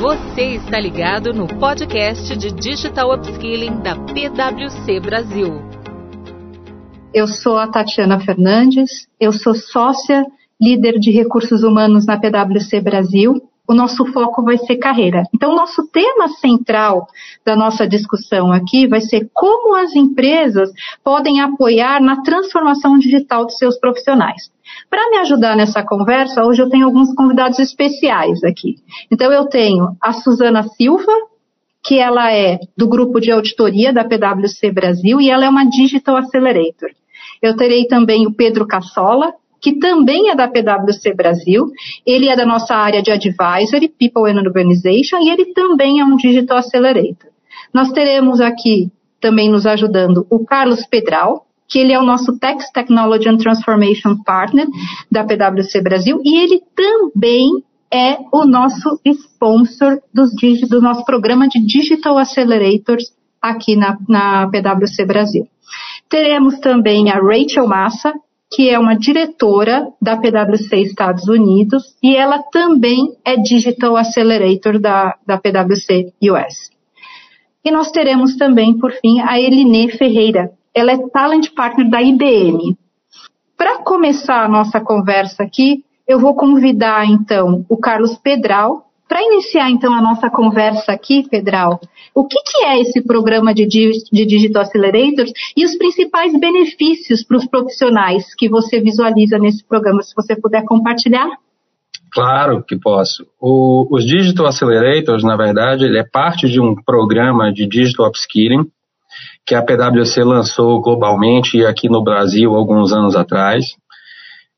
Você está ligado no podcast de Digital Upskilling da PwC Brasil. Eu sou a Tatiana Fernandes, eu sou sócia, líder de recursos humanos na PwC Brasil. O nosso foco vai ser carreira. Então, o nosso tema central da nossa discussão aqui vai ser como as empresas podem apoiar na transformação digital de seus profissionais. Para me ajudar nessa conversa, hoje eu tenho alguns convidados especiais aqui. Então, eu tenho a Suzana Silva, que ela é do grupo de auditoria da PwC Brasil e ela é uma Digital Accelerator. Eu terei também o Pedro Cassola, que também é da PwC Brasil. Ele é da nossa área de Advisory, People and Organization, e ele também é um Digital Accelerator. Nós teremos aqui também nos ajudando o Carlos Pedral, que ele é o nosso Tex Technology and Transformation Partner da PwC Brasil e ele também é o nosso sponsor dos, do nosso programa de Digital Accelerators aqui na, na PwC Brasil. Teremos também a Rachel Massa, que é uma diretora da PwC Estados Unidos e ela também é Digital Accelerator da, da PwC US. E nós teremos também, por fim, a Eline Ferreira, ela é Talent Partner da IBM. Para começar a nossa conversa aqui, eu vou convidar então o Carlos Pedral. Para iniciar então a nossa conversa aqui, Pedral, o que, que é esse programa de, de Digital Accelerators e os principais benefícios para os profissionais que você visualiza nesse programa, se você puder compartilhar? Claro que posso. O, os Digital Accelerators, na verdade, ele é parte de um programa de Digital Upskilling que a PwC lançou globalmente e aqui no Brasil alguns anos atrás.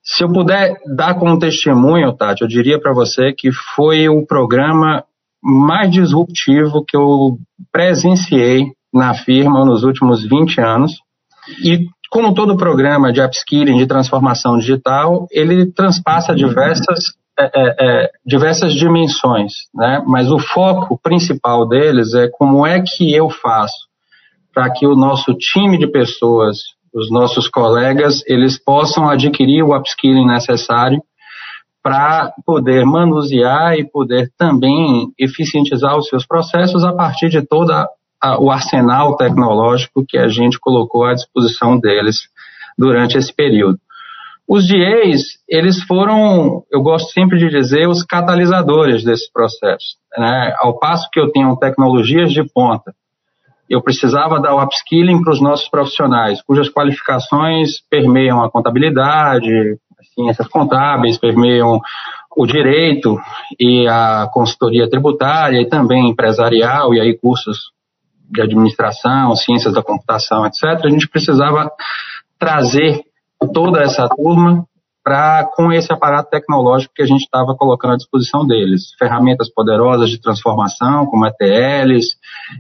Se eu puder dar como testemunho, Tati, eu diria para você que foi o programa mais disruptivo que eu presenciei na firma nos últimos 20 anos. E como todo programa de upskilling, de transformação digital, ele transpassa diversas, é, é, é, diversas dimensões, né? mas o foco principal deles é como é que eu faço para que o nosso time de pessoas, os nossos colegas, eles possam adquirir o upskilling necessário para poder manusear e poder também eficientizar os seus processos a partir de todo o arsenal tecnológico que a gente colocou à disposição deles durante esse período. Os DAs, eles foram, eu gosto sempre de dizer, os catalisadores desse processo. Né? Ao passo que eu tenho tecnologias de ponta, eu precisava dar o upskilling para os nossos profissionais, cujas qualificações permeiam a contabilidade, ciências contábeis, permeiam o direito e a consultoria tributária e também empresarial e aí cursos de administração, ciências da computação, etc. A gente precisava trazer toda essa turma com esse aparato tecnológico que a gente estava colocando à disposição deles. Ferramentas poderosas de transformação, como ETLs,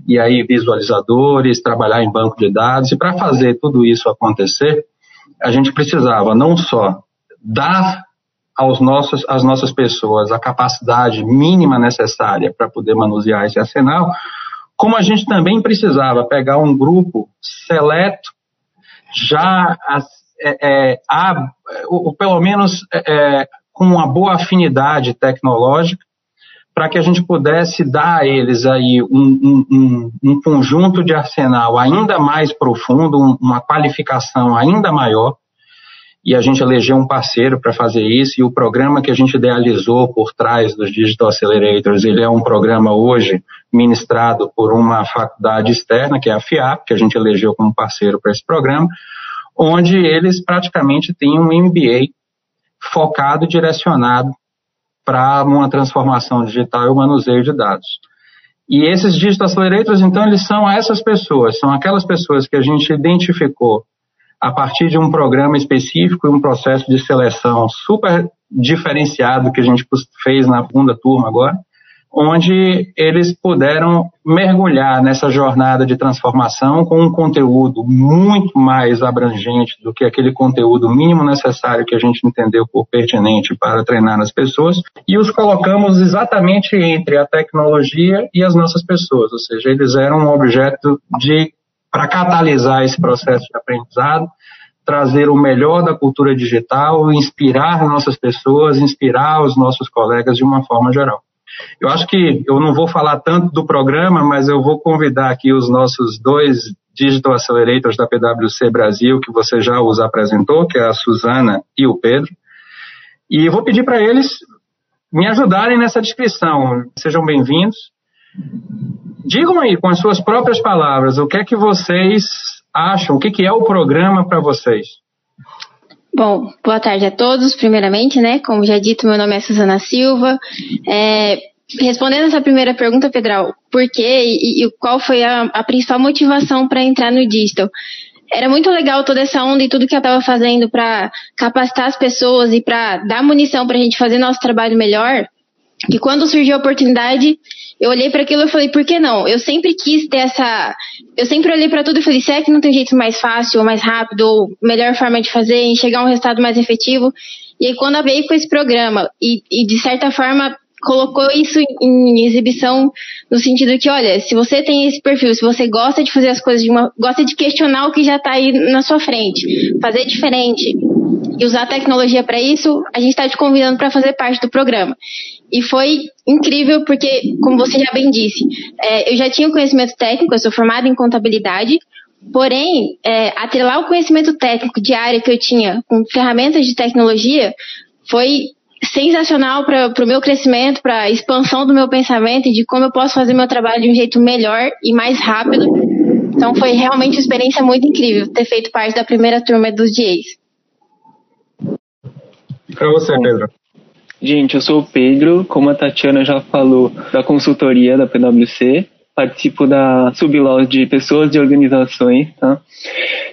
e aí visualizadores, trabalhar em banco de dados. E para fazer tudo isso acontecer, a gente precisava não só dar aos nossos, às nossas pessoas a capacidade mínima necessária para poder manusear esse arsenal, como a gente também precisava pegar um grupo seleto, já é, é, há, ou, pelo menos é, é, com uma boa afinidade tecnológica, para que a gente pudesse dar a eles aí um, um, um, conjunto de arsenal ainda mais profundo, uma qualificação ainda maior, e a gente elegeu um parceiro para fazer isso, e o programa que a gente idealizou por trás dos Digital Accelerators, ele é um programa hoje ministrado por uma faculdade externa, que é a FIAP, que a gente elegeu como parceiro para esse programa, onde eles praticamente têm um MBA focado e direcionado para uma transformação digital e o manuseio de dados. E esses Digital Accelerators, então, eles são essas pessoas, são aquelas pessoas que a gente identificou a partir de um programa específico e um processo de seleção super diferenciado que a gente fez na segunda turma agora, onde eles puderam mergulhar nessa jornada de transformação com um conteúdo muito mais abrangente do que aquele conteúdo mínimo necessário que a gente entendeu por pertinente para treinar as pessoas, e os colocamos exatamente entre a tecnologia e as nossas pessoas, ou seja, eles eram um objeto de para catalisar esse processo de aprendizado, trazer o melhor da cultura digital, inspirar nossas pessoas, inspirar os nossos colegas de uma forma geral. Eu acho que eu não vou falar tanto do programa, mas eu vou convidar aqui os nossos dois Digital Accelerators da PwC Brasil, que você já os apresentou, que é a Suzana e o Pedro. E eu vou pedir para eles me ajudarem nessa descrição. Sejam bem-vindos. Digam aí, com as suas próprias palavras, o que é que vocês acham, o que, que é o programa para vocês? Bom, boa tarde a todos, primeiramente, né? Como já dito, meu nome é Suzana Silva. É, respondendo essa primeira pergunta, Pedral, por quê e, e qual foi a, a principal motivação para entrar no digital? Era muito legal toda essa onda e tudo que eu estava fazendo para capacitar as pessoas e para dar munição para a gente fazer nosso trabalho melhor. Que quando surgiu a oportunidade, eu olhei para aquilo e falei, por que não? Eu sempre quis ter essa. Eu sempre olhei para tudo e falei, será que não tem jeito mais fácil, ou mais rápido, ou melhor forma de fazer, a um resultado mais efetivo? E aí, quando veio com esse programa, e, e de certa forma colocou isso em exibição no sentido que, olha, se você tem esse perfil, se você gosta de fazer as coisas de uma. gosta de questionar o que já está aí na sua frente, fazer diferente e usar a tecnologia para isso, a gente está te convidando para fazer parte do programa. E foi incrível porque, como você já bem disse, é, eu já tinha conhecimento técnico, eu sou formada em contabilidade, porém, é, atrelar o conhecimento técnico de área que eu tinha com ferramentas de tecnologia foi sensacional para o meu crescimento, para a expansão do meu pensamento e de como eu posso fazer meu trabalho de um jeito melhor e mais rápido. Então foi realmente uma experiência muito incrível ter feito parte da primeira turma dos DAs. Para você, Pedro. Gente, eu sou o Pedro, como a Tatiana já falou, da consultoria da PwC. Participo da Sublaw de pessoas e organizações, tá?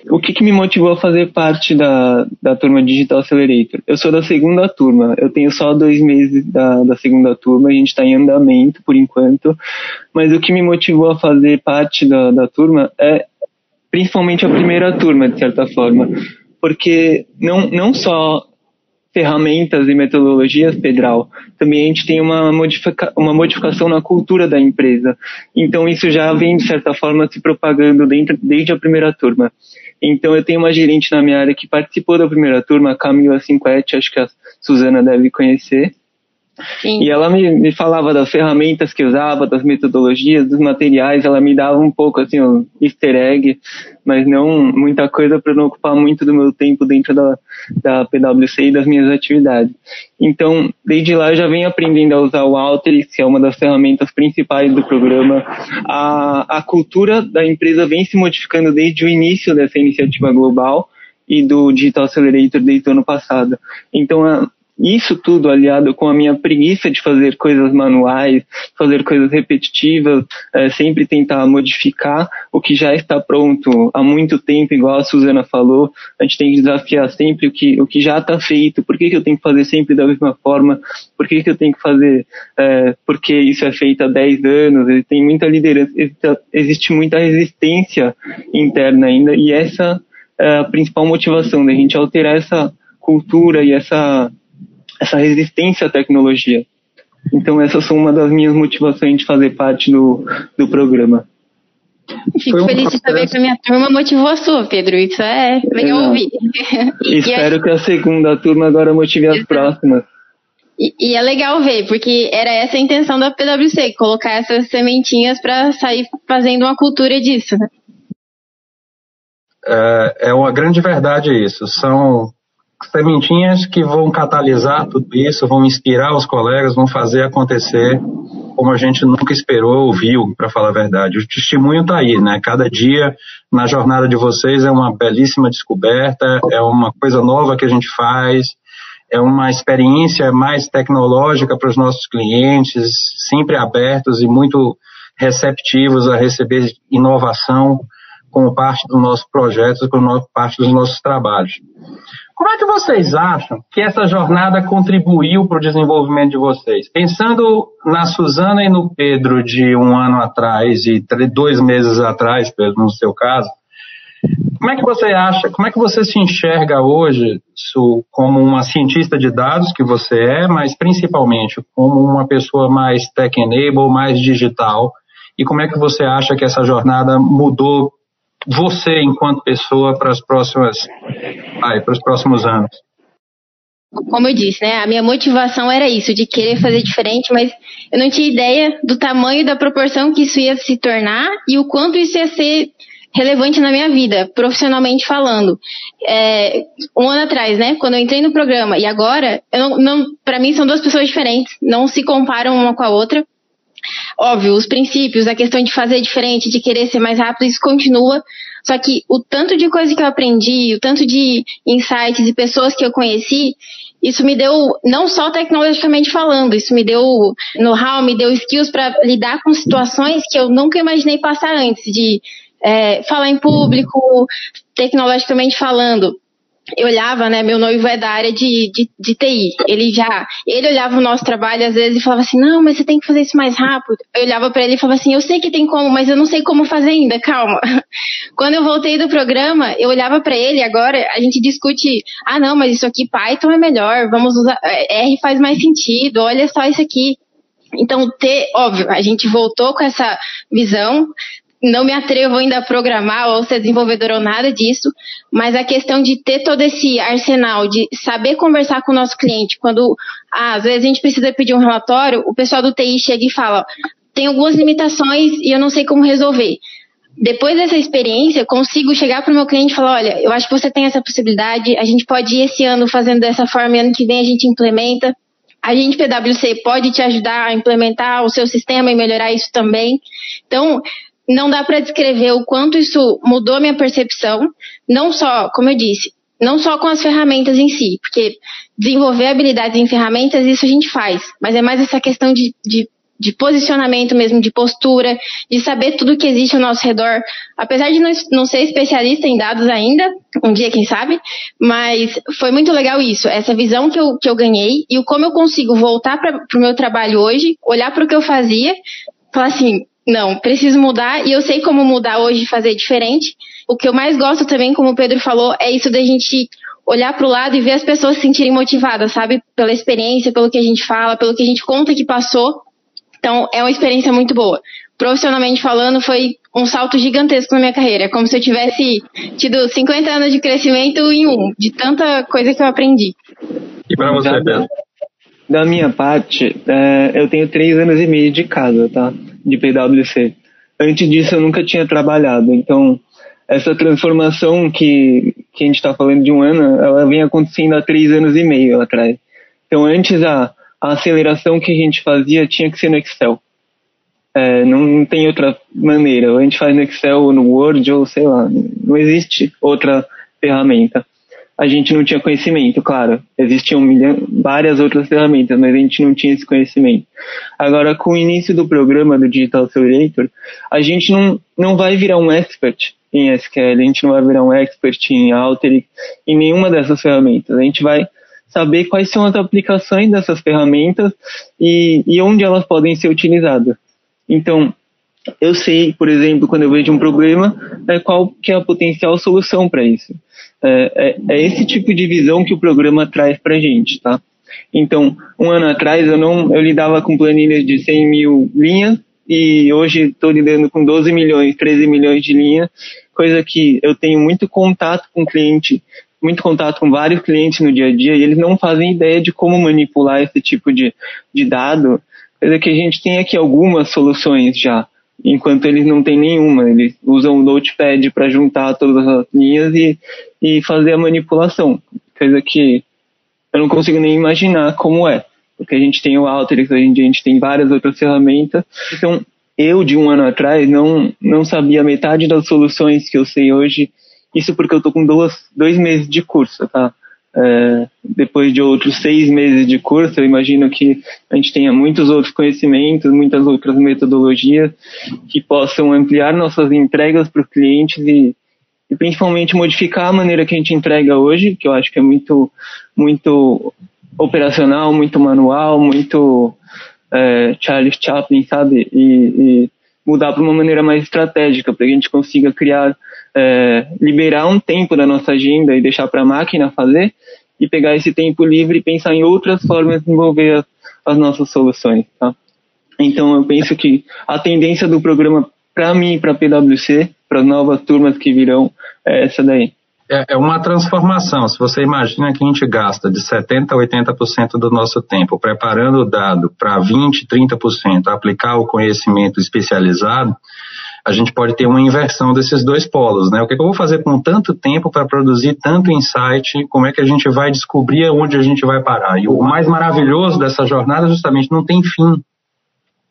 O que, que, me motivou a fazer parte da, da turma Digital Accelerator? Eu sou da segunda turma, eu tenho só dois meses da, da segunda turma, a gente está em andamento por enquanto, mas o que me motivou a fazer parte da, da turma é principalmente a primeira turma, de certa forma, porque não, não só ferramentas e metodologias, Pedral, também a gente tem uma, modifica uma modificação na cultura da empresa. Então isso já vem, de certa forma, se propagando dentro, desde a primeira turma. Então eu tenho uma gerente na minha área que participou da primeira turma, a Camila Cinquete, acho que a Suzana deve conhecer. Sim. E ela me, me falava das ferramentas que usava, das metodologias, dos materiais, ela me dava um pouco assim, um easter egg, mas não muita coisa para não ocupar muito do meu tempo dentro da, da PwC e das minhas atividades. Então, desde lá eu já venho aprendendo a usar o Alteryx, que é uma das ferramentas principais do programa. A, a cultura da empresa vem se modificando desde o início dessa iniciativa global e do Digital Accelerator desde o ano passado. Então, a, isso tudo aliado com a minha preguiça de fazer coisas manuais, fazer coisas repetitivas, é, sempre tentar modificar o que já está pronto há muito tempo, igual a Suzana falou, a gente tem que desafiar sempre o que, o que já está feito, por que, que eu tenho que fazer sempre da mesma forma, por que, que eu tenho que fazer é, porque isso é feito há 10 anos, tem muita liderança, existe muita resistência interna ainda, e essa é a principal motivação da gente alterar essa cultura e essa essa resistência à tecnologia. Então essas são uma das minhas motivações de fazer parte do, do programa. Fico um feliz de saber que a minha turma motivou a sua, Pedro. Isso é legal é, ouvir. e, Espero e que a segunda turma agora motive as próximas. E, e, é legal ver, porque era essa a intenção da PwC, colocar essas sementinhas para sair fazendo uma cultura disso. Né? É, é uma grande verdade isso. São sementinhas que vão catalisar tudo isso, vão inspirar os colegas, vão fazer acontecer como a gente nunca esperou ou viu, para falar a verdade. O testemunho está aí, né? Cada dia na jornada de vocês é uma belíssima descoberta, é uma coisa nova que a gente faz, é uma experiência mais tecnológica para os nossos clientes, sempre abertos e muito receptivos a receber inovação como parte do nosso projeto, como parte dos nossos trabalhos. Como é que vocês acham que essa jornada contribuiu para o desenvolvimento de vocês? Pensando na Suzana e no Pedro de um ano atrás e dois meses atrás, Pedro, no seu caso, como é que você acha, como é que você se enxerga hoje como uma cientista de dados que você é, mas principalmente como uma pessoa mais tech-enable, mais digital? E como é que você acha que essa jornada mudou você enquanto pessoa para as próximas, para os próximos anos? como eu disse, né? A minha motivação era isso, de querer fazer diferente, mas eu não tinha ideia do tamanho da proporção que isso ia se tornar e o quanto isso ia ser relevante na minha vida, profissionalmente falando. É, um ano atrás, né, quando eu entrei no programa e agora, eu não, não para mim são duas pessoas diferentes, não se comparam uma com a outra. Óbvio, os princípios, a questão de fazer diferente, de querer ser mais rápido, isso continua. Só que o tanto de coisa que eu aprendi, o tanto de insights e pessoas que eu conheci, isso me deu, não só tecnologicamente falando, isso me deu know-how, me deu skills para lidar com situações que eu nunca imaginei passar antes, de é, falar em público, tecnologicamente falando. Eu olhava, né? Meu noivo é da área de, de, de TI. Ele já, ele olhava o nosso trabalho às vezes e falava assim: Não, mas você tem que fazer isso mais rápido. Eu olhava para ele e falava assim: Eu sei que tem como, mas eu não sei como fazer ainda. Calma. Quando eu voltei do programa, eu olhava para ele. Agora a gente discute: Ah, não, mas isso aqui Python é melhor. Vamos usar é, R faz mais sentido. Olha só isso aqui. Então, ter, óbvio, a gente voltou com essa visão, não me atrevo ainda a programar ou ser desenvolvedora ou nada disso, mas a questão de ter todo esse arsenal, de saber conversar com o nosso cliente, quando ah, às vezes a gente precisa pedir um relatório, o pessoal do TI chega e fala, tem algumas limitações e eu não sei como resolver. Depois dessa experiência, consigo chegar para o meu cliente e falar, olha, eu acho que você tem essa possibilidade, a gente pode ir esse ano fazendo dessa forma e ano que vem a gente implementa. A gente, PwC, pode te ajudar a implementar o seu sistema e melhorar isso também. Então, não dá para descrever o quanto isso mudou minha percepção, não só, como eu disse, não só com as ferramentas em si, porque desenvolver habilidades em ferramentas, isso a gente faz, mas é mais essa questão de, de, de posicionamento mesmo, de postura, de saber tudo que existe ao nosso redor. Apesar de não, não ser especialista em dados ainda, um dia quem sabe, mas foi muito legal isso, essa visão que eu, que eu ganhei e o como eu consigo voltar para o meu trabalho hoje, olhar para o que eu fazia, falar assim, não, preciso mudar e eu sei como mudar hoje e fazer diferente. O que eu mais gosto também, como o Pedro falou, é isso da gente olhar para o lado e ver as pessoas se sentirem motivadas, sabe? Pela experiência, pelo que a gente fala, pelo que a gente conta que passou. Então, é uma experiência muito boa. Profissionalmente falando, foi um salto gigantesco na minha carreira. É como se eu tivesse tido 50 anos de crescimento em um, de tanta coisa que eu aprendi. E para você, Pedro? Da minha parte, é, eu tenho três anos e meio de casa, tá? De PwC. Antes disso eu nunca tinha trabalhado, então essa transformação que, que a gente está falando de um ano, ela vem acontecendo há três anos e meio atrás. Então antes a, a aceleração que a gente fazia tinha que ser no Excel. É, não, não, tem outra maneira. A gente faz no Excel ou no Word ou sei lá. Não existe outra ferramenta a gente não tinha conhecimento, claro. Existiam várias outras ferramentas, mas a gente não tinha esse conhecimento. Agora, com o início do programa do Digital Accelerator, a gente não, não vai virar um expert em SQL, a gente não vai virar um expert em Alteryx, em nenhuma dessas ferramentas. A gente vai saber quais são as aplicações dessas ferramentas e, e onde elas podem ser utilizadas. Então, eu sei, por exemplo, quando eu vejo um problema, é, qual que é a potencial solução para isso. É, é, é, esse tipo de visão que o programa traz para a gente, tá? Então, um ano atrás eu não, eu lidava com planilhas de 100 mil linhas e hoje estou lidando com 12 milhões, 13 milhões de linhas, coisa que eu tenho muito contato com cliente, muito contato com vários clientes no dia a dia e eles não fazem ideia de como manipular esse tipo de, de dado, coisa que a gente tem aqui algumas soluções já enquanto eles não têm nenhuma. Eles usam o Notepad para juntar todas as linhas e, e fazer a manipulação, coisa que eu não consigo nem imaginar como é, porque a gente tem o Alteryx, a gente, a gente tem várias outras ferramentas. Então, eu de um ano atrás não, não sabia metade das soluções que eu sei hoje, isso porque eu tô com duas, dois meses de curso, tá? É, depois de outros seis meses de curso, eu imagino que a gente tenha muitos outros conhecimentos, muitas outras metodologias que possam ampliar nossas entregas para os clientes e, e, principalmente modificar a maneira que a gente entrega hoje, que eu acho que é muito, muito operacional, muito manual, muito é, Charles Chaplin, sabe? E, e mudar para uma maneira mais estratégica, para que a gente consiga criar é, liberar um tempo da nossa agenda e deixar para a máquina fazer e pegar esse tempo livre e pensar em outras formas de desenvolver as, as nossas soluções. Tá? Então eu penso que a tendência do programa para mim e para a PwC, para as novas turmas que virão, é essa daí. é, é uma transformação. Se você imagina que a gente gasta de 70% a 80% do nosso tempo preparando o dado para 20%, 30% aplicar o conhecimento especializado, a gente pode ter uma inversão desses dois polos, né? O que, que eu vou fazer com tanto tempo para produzir tanto insight? Como é que a gente vai descobrir onde a gente vai parar? E o mais maravilhoso dessa jornada justamente não tem fim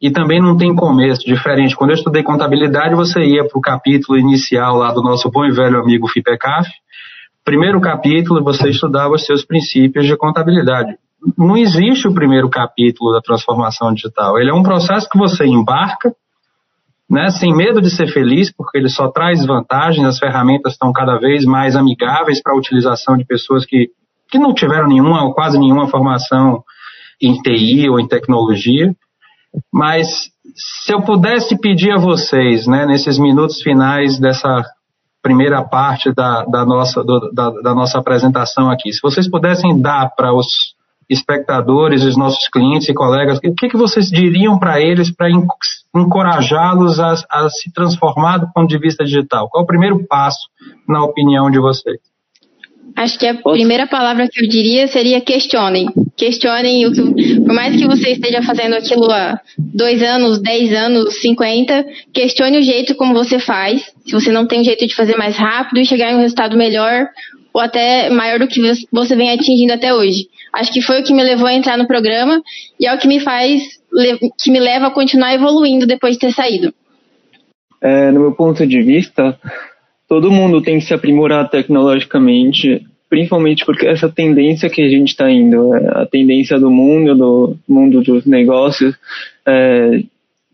e também não tem começo, diferente. Quando eu estudei contabilidade, você ia para o capítulo inicial lá do nosso bom e velho amigo FIPECAF, primeiro capítulo você estudava os seus princípios de contabilidade. Não existe o primeiro capítulo da transformação digital. Ele é um processo que você embarca, né, sem medo de ser feliz, porque ele só traz vantagens, as ferramentas estão cada vez mais amigáveis para a utilização de pessoas que, que não tiveram nenhuma ou quase nenhuma formação em TI ou em tecnologia. Mas se eu pudesse pedir a vocês, né, nesses minutos finais dessa primeira parte da, da nossa, do, da, da nossa apresentação aqui, se vocês pudessem dar para os espectadores, os nossos clientes e colegas, o que, que vocês diriam para eles para encorajá-los a, a, se transformar do ponto de vista digital? Qual é o primeiro passo, na opinião de vocês? Acho que a primeira palavra que eu diria seria questionem. Questionem o que, por mais que você esteja fazendo aquilo há dois anos, dez anos, cinquenta, questione o jeito como você faz. Se você não tem um jeito de fazer mais rápido e chegar em um resultado melhor ou até maior do que você vem atingindo até hoje. Acho que foi o que me levou a entrar no programa e é o que me faz, que me leva a continuar evoluindo depois de ter saído. É, no meu ponto de vista, todo mundo tem que se aprimorar tecnologicamente, principalmente porque essa tendência que a gente está indo, é a tendência do mundo, do mundo dos negócios, é,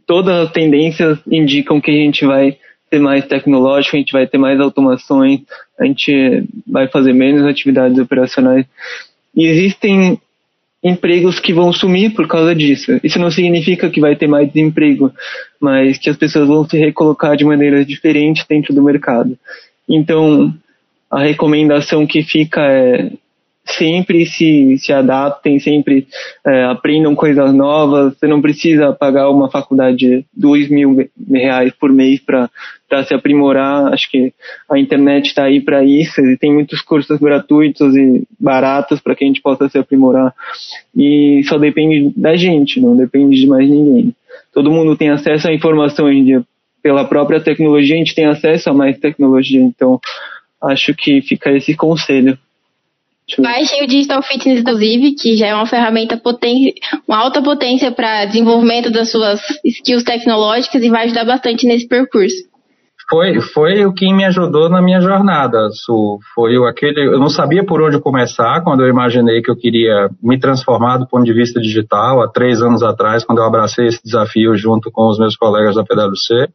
todas as tendências indicam que a gente vai ser mais tecnológico, a gente vai ter mais automações, a gente vai fazer menos atividades operacionais. E existem empregos que vão sumir por causa disso. Isso não significa que vai ter mais desemprego, mas que as pessoas vão se recolocar de maneira diferente dentro do mercado. Então, a recomendação que fica é sempre se, se adaptem, sempre é, aprendam coisas novas. Você não precisa pagar uma faculdade de dois mil reais por mês para se aprimorar. Acho que a internet está aí para isso. E tem muitos cursos gratuitos e baratos para que a gente possa se aprimorar. E só depende da gente, não depende de mais ninguém. Todo mundo tem acesso à informação hoje em dia. Pela própria tecnologia, a gente tem acesso a mais tecnologia. Então, acho que fica esse conselho. Baixem o Digital Fitness, inclusive, que já é uma ferramenta potente, uma alta potência para desenvolvimento das suas skills tecnológicas e vai ajudar bastante nesse percurso. Foi, foi o que me ajudou na minha jornada, Su. Foi aquele. Eu não sabia por onde começar quando eu imaginei que eu queria me transformar do ponto de vista digital, há três anos atrás, quando eu abracei esse desafio junto com os meus colegas da PwC.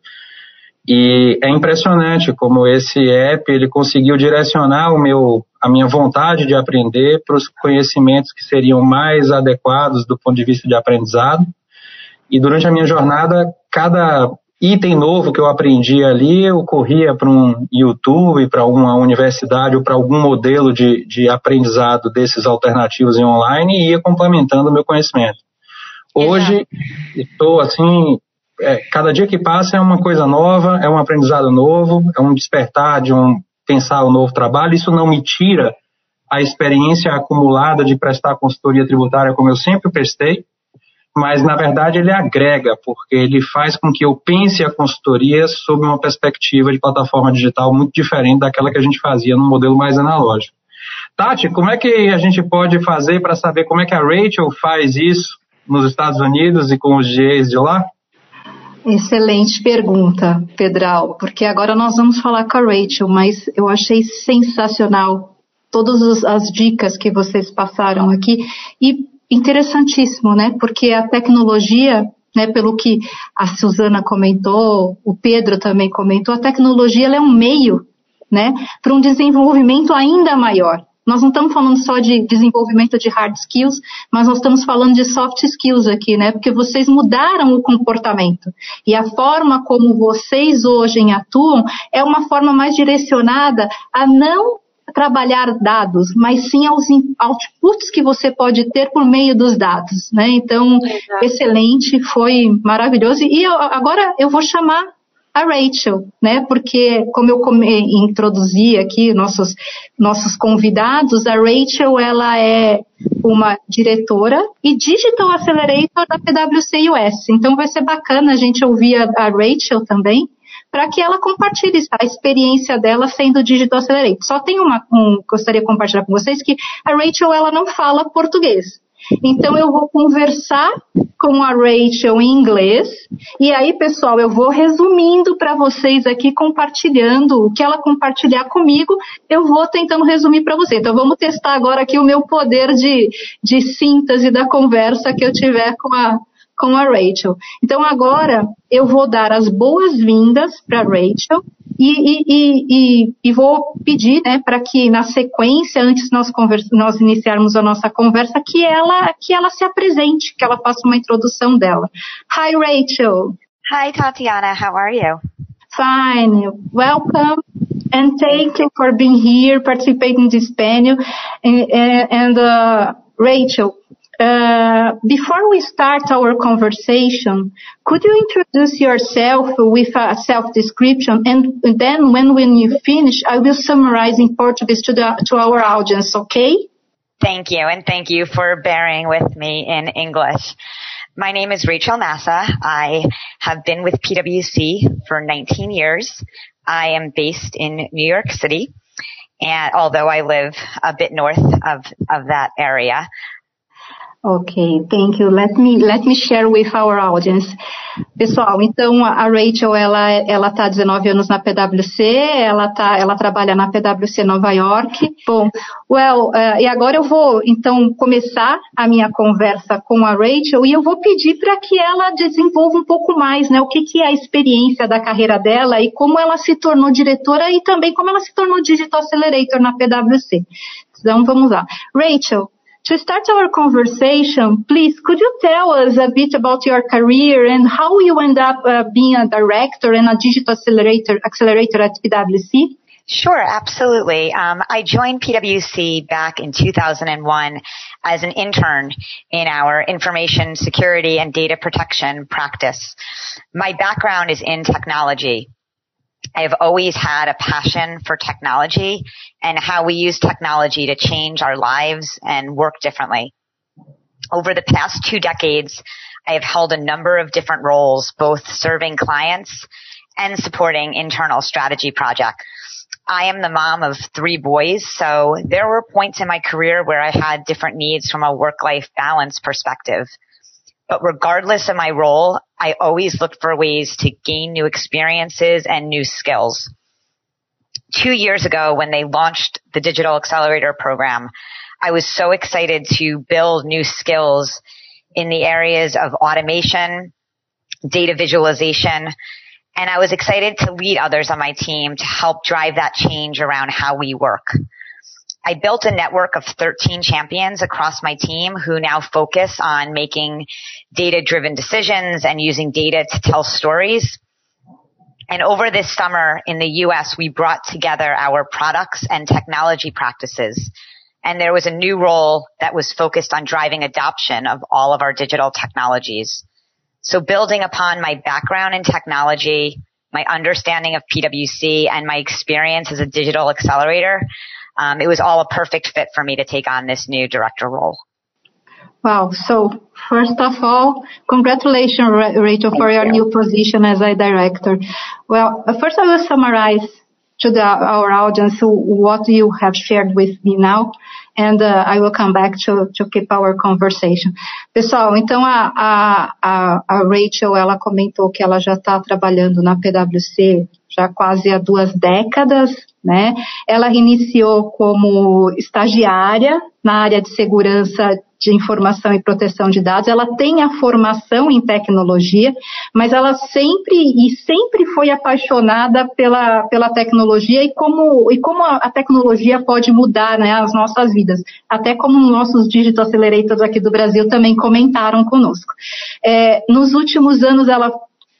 E é impressionante como esse app ele conseguiu direcionar o meu, a minha vontade de aprender para os conhecimentos que seriam mais adequados do ponto de vista de aprendizado. E durante a minha jornada, cada item novo que eu aprendi ali, eu corria para um YouTube, para uma universidade ou para algum modelo de, de aprendizado desses alternativos em online e ia complementando o meu conhecimento. Hoje, estou assim, é, cada dia que passa é uma coisa nova, é um aprendizado novo, é um despertar de um pensar um novo trabalho. Isso não me tira a experiência acumulada de prestar consultoria tributária como eu sempre prestei, mas na verdade ele agrega, porque ele faz com que eu pense a consultoria sob uma perspectiva de plataforma digital muito diferente daquela que a gente fazia no modelo mais analógico. Tati, como é que a gente pode fazer para saber como é que a Rachel faz isso nos Estados Unidos e com os GAs de lá? Excelente pergunta, Pedral, porque agora nós vamos falar com a Rachel, mas eu achei sensacional todas as dicas que vocês passaram aqui e interessantíssimo, né? Porque a tecnologia, né, pelo que a Suzana comentou, o Pedro também comentou, a tecnologia é um meio, né, para um desenvolvimento ainda maior. Nós não estamos falando só de desenvolvimento de hard skills, mas nós estamos falando de soft skills aqui, né? Porque vocês mudaram o comportamento. E a forma como vocês hoje atuam é uma forma mais direcionada a não trabalhar dados, mas sim aos outputs que você pode ter por meio dos dados, né? Então, Exato. excelente, foi maravilhoso. E eu, agora eu vou chamar a Rachel, né? Porque, como eu introduzi aqui nossos, nossos convidados, a Rachel, ela é uma diretora e Digital Accelerator da PwC US. Então vai ser bacana a gente ouvir a, a Rachel também, para que ela compartilhe a experiência dela sendo Digital Accelerator. Só tem uma, um, gostaria de compartilhar com vocês que a Rachel, ela não fala português. Então eu vou conversar com a Rachel em inglês e aí, pessoal, eu vou resumindo para vocês aqui, compartilhando o que ela compartilhar comigo, eu vou tentando resumir para você. Então vamos testar agora aqui o meu poder de, de síntese da conversa que eu tiver com a, com a Rachel. Então agora eu vou dar as boas-vindas para Rachel e, e, e, e, vou pedir né, para que na sequência, antes nós, nós iniciarmos a nossa conversa, que ela, que ela se apresente, que ela faça uma introdução dela. Hi Rachel. Hi Tatiana, how are you? Fine, welcome and thank you for being here, participating in this panel. And, and uh, Rachel, uh, before we start our conversation, could you introduce yourself with a self-description, and then when, when you finish, I will summarize in Portuguese to, the, to our audience, okay? Thank you, and thank you for bearing with me in English. My name is Rachel Nassa. I have been with PwC for 19 years. I am based in New York City, and although I live a bit north of, of that area, Ok, thank you. Let me, let me share with our audience. Pessoal, então a Rachel, ela, ela tá 19 anos na PwC, ela tá, ela trabalha na PwC Nova York. Bom, well, uh, e agora eu vou, então, começar a minha conversa com a Rachel e eu vou pedir para que ela desenvolva um pouco mais, né, o que, que é a experiência da carreira dela e como ela se tornou diretora e também como ela se tornou Digital Accelerator na PwC. Então, vamos lá. Rachel, To start our conversation, please, could you tell us a bit about your career and how you end up uh, being a director and a digital accelerator, accelerator at PwC? Sure, absolutely. Um, I joined PwC back in 2001 as an intern in our information security and data protection practice. My background is in technology. I've always had a passion for technology and how we use technology to change our lives and work differently. Over the past two decades, I have held a number of different roles, both serving clients and supporting internal strategy projects. I am the mom of three boys, so there were points in my career where I had different needs from a work-life balance perspective. But regardless of my role, I always looked for ways to gain new experiences and new skills. Two years ago, when they launched the Digital Accelerator program, I was so excited to build new skills in the areas of automation, data visualization, and I was excited to lead others on my team to help drive that change around how we work. I built a network of 13 champions across my team who now focus on making data driven decisions and using data to tell stories. And over this summer in the US, we brought together our products and technology practices. And there was a new role that was focused on driving adoption of all of our digital technologies. So building upon my background in technology, my understanding of PwC and my experience as a digital accelerator, um, it was all a perfect fit for me to take on this new director role. Wow. So first of all, congratulations, Rachel, for your new position as a director. Well, first I will summarize to the, our audience what you have shared with me now. And uh, I will come back to, to keep our conversation. Pessoal, então a, a, a Rachel, ela comentou que ela já está trabalhando na PwC já quase há duas décadas, né? Ela iniciou como estagiária na área de segurança de informação e proteção de dados. Ela tem a formação em tecnologia, mas ela sempre e sempre foi apaixonada pela, pela tecnologia e como, e como a, tecnologia pode mudar né, as nossas vidas. Até como nossos digital accelerators aqui do Brasil também comentaram conosco. É, nos últimos anos ela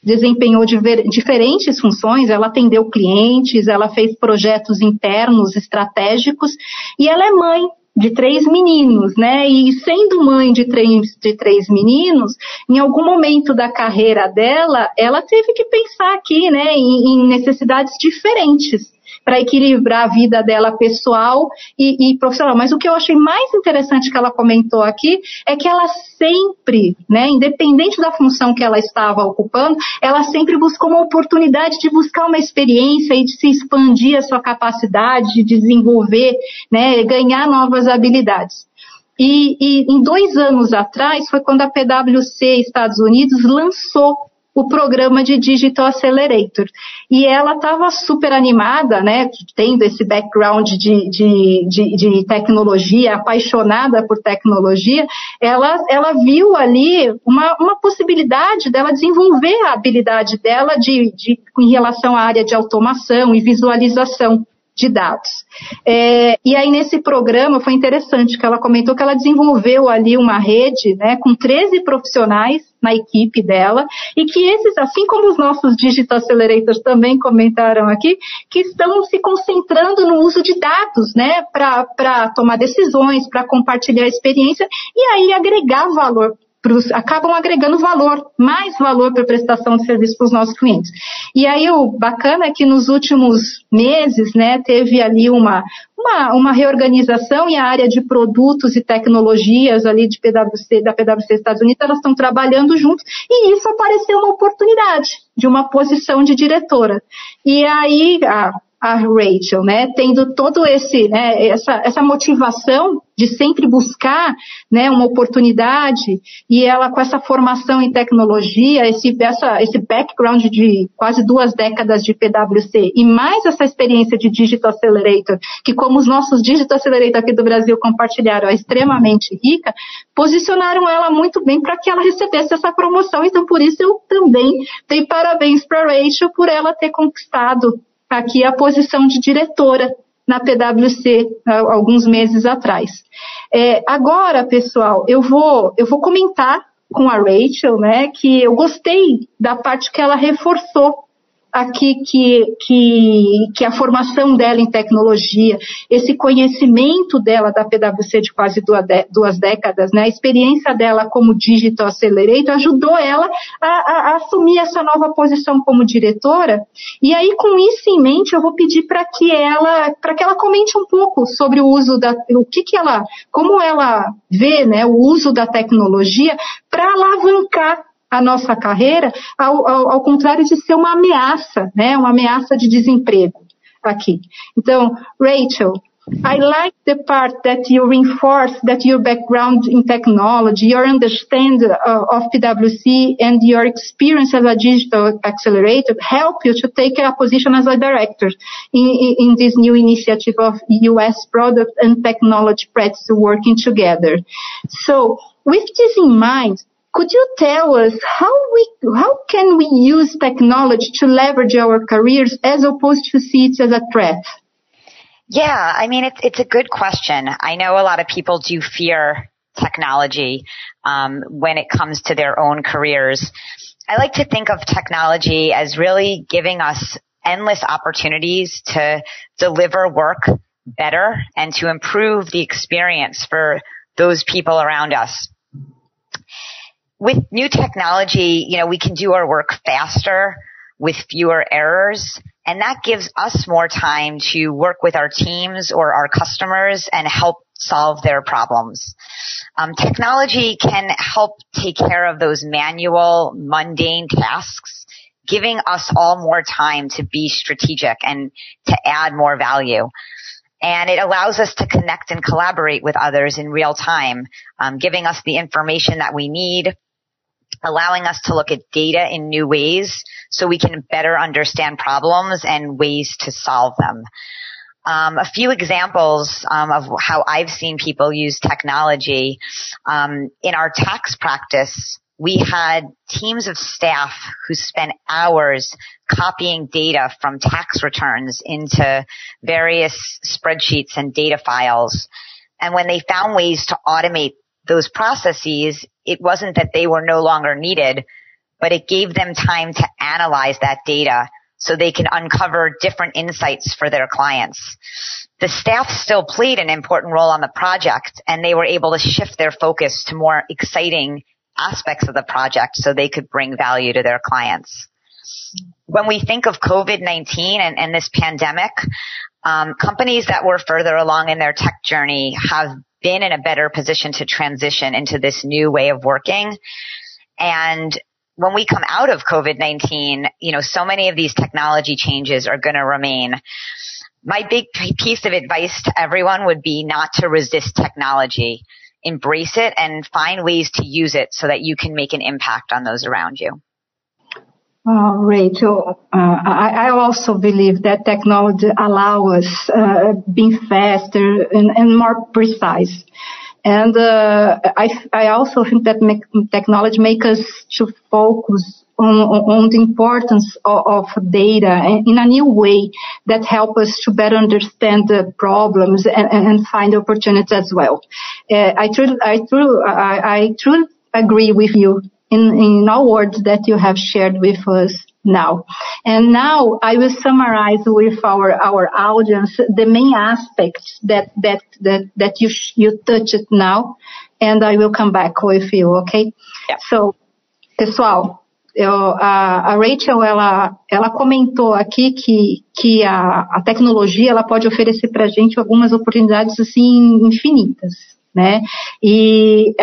desempenhou diferentes funções, ela atendeu clientes, ela fez projetos internos estratégicos e ela é mãe de três meninos, né? E sendo mãe de três, de três meninos, em algum momento da carreira dela, ela teve que pensar aqui, né, em, em necessidades diferentes para equilibrar a vida dela pessoal e, e, profissional. Mas o que eu achei mais interessante que ela comentou aqui é que ela sempre, né, independente da função que ela estava ocupando, ela sempre buscou uma oportunidade de buscar uma experiência e de se expandir a sua capacidade de desenvolver, né, ganhar novas habilidades. E, e, em dois anos atrás foi quando a PwC Estados Unidos lançou o programa de Digital Accelerator. E ela estava super animada, né, tendo esse background de, de, de, de, tecnologia, apaixonada por tecnologia, ela, ela viu ali uma, uma possibilidade dela desenvolver a habilidade dela de, de, em relação à área de automação e visualização de dados. É, e aí nesse programa foi interessante que ela comentou que ela desenvolveu ali uma rede, né, com 13 profissionais na equipe dela e que esses, assim como os nossos Digital Accelerators também comentaram aqui, que estão se concentrando no uso de dados, né, para tomar decisões, para compartilhar experiência e aí agregar valor pros, acabam agregando valor, mais valor para a prestação de serviço para os nossos clientes. E aí o bacana é que nos últimos meses, né, teve ali uma, uma, uma reorganização e a área de produtos e tecnologias ali de PwC, da PwC Estados Unidos, elas estão trabalhando juntos e isso apareceu uma oportunidade de uma posição de diretora. E aí, a, a Rachel, né, tendo todo esse, né, essa, essa motivação de sempre buscar, né, uma oportunidade e ela com essa formação em tecnologia, esse, essa, esse background de quase duas décadas de PwC e mais essa experiência de Digital Accelerator, que como os nossos Digital Accelerator aqui do Brasil compartilharam é extremamente rica, posicionaram ela muito bem para que ela recebesse essa promoção. Então por isso eu também dei parabéns para Rachel por ela ter conquistado aqui a posição de diretora na PwC alguns meses atrás. É, agora, pessoal, eu vou, eu vou comentar com a Rachel, né, que eu gostei da parte que ela reforçou aqui que, que, que a formação dela em tecnologia, esse conhecimento dela da PwC de quase duas, décadas, né, a experiência dela como Digital Accelerator ajudou ela a, a, a assumir essa nova posição como diretora. E aí, com isso em mente, eu vou pedir para que ela, para que ela comente um pouco sobre o uso da, o que que ela, como ela vê, né, o uso da tecnologia para alavancar a nossa carreira, ao, ao, ao, contrário de ser uma ameaça, né? Uma ameaça de desemprego aqui. Então, Rachel, I like the part that you reinforce that your background in technology, your understanding of PwC and your experience as a digital accelerator help you to take a position as a director in, in this new initiative of US product and technology practice working together. So with this in mind, could you tell us how we, how can we use technology to leverage our careers as opposed to see it as a threat? Yeah, I mean, it's, it's a good question. I know a lot of people do fear technology um, when it comes to their own careers. I like to think of technology as really giving us endless opportunities to deliver work better and to improve the experience for those people around us with new technology, you know, we can do our work faster with fewer errors. And that gives us more time to work with our teams or our customers and help solve their problems. Um, technology can help take care of those manual, mundane tasks, giving us all more time to be strategic and to add more value and it allows us to connect and collaborate with others in real time, um, giving us the information that we need allowing us to look at data in new ways so we can better understand problems and ways to solve them. Um, a few examples um, of how I've seen people use technology um, in our tax practice. We had teams of staff who spent hours copying data from tax returns into various spreadsheets and data files. And when they found ways to automate those processes, it wasn't that they were no longer needed, but it gave them time to analyze that data so they can uncover different insights for their clients. the staff still played an important role on the project and they were able to shift their focus to more exciting aspects of the project so they could bring value to their clients. When we think of COVID-19 and, and this pandemic, um, companies that were further along in their tech journey have been in a better position to transition into this new way of working. And when we come out of COVID-19, you know, so many of these technology changes are going to remain. My big piece of advice to everyone would be not to resist technology. Embrace it and find ways to use it so that you can make an impact on those around you. Uh, Rachel, uh, I, I, also believe that technology allows us uh, being faster and, and, more precise. And uh, I, I also think that make, technology makes us to focus on, on the importance of, of, data in a new way that help us to better understand the problems and, and find opportunities as well. Uh, I truly, I truly, I, I truly agree with you in, in all words that you have shared with us now. And now I will summarize with our, our audience the main aspects that, that, that, that you, you touched now, and I will come back with you, okay? Yeah. So, pessoal, eu, a, a, Rachel, ela, ela comentou aqui que, que a, a tecnologia, ela pode oferecer para a gente algumas oportunidades, assim, infinitas né? E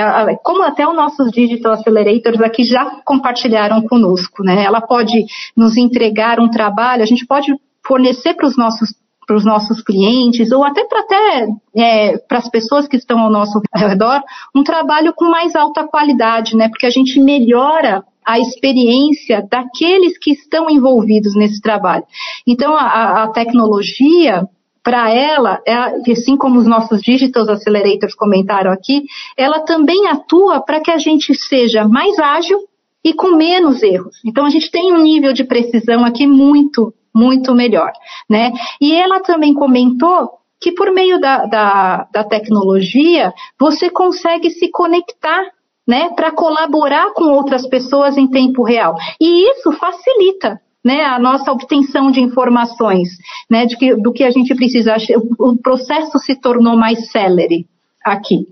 como até os nossos Digital Accelerators aqui já compartilharam conosco, né? Ela pode nos entregar um trabalho, a gente pode fornecer para os nossos para os nossos clientes ou até para até é, para as pessoas que estão ao nosso redor um trabalho com mais alta qualidade, né? Porque a gente melhora a experiência daqueles que estão envolvidos nesse trabalho. Então a, a tecnologia para ela, é, assim como os nossos digital accelerators comentaram aqui, ela também atua para que a gente seja mais ágil e com menos erros. Então a gente tem um nível de precisão aqui muito, muito melhor, né? E ela também comentou que por meio da, da, da tecnologia você consegue se conectar né, para colaborar com outras pessoas em tempo real. E isso facilita né, a nossa obtenção de informações, né, de que, do que a gente precisa. O processo se tornou mais célere aqui.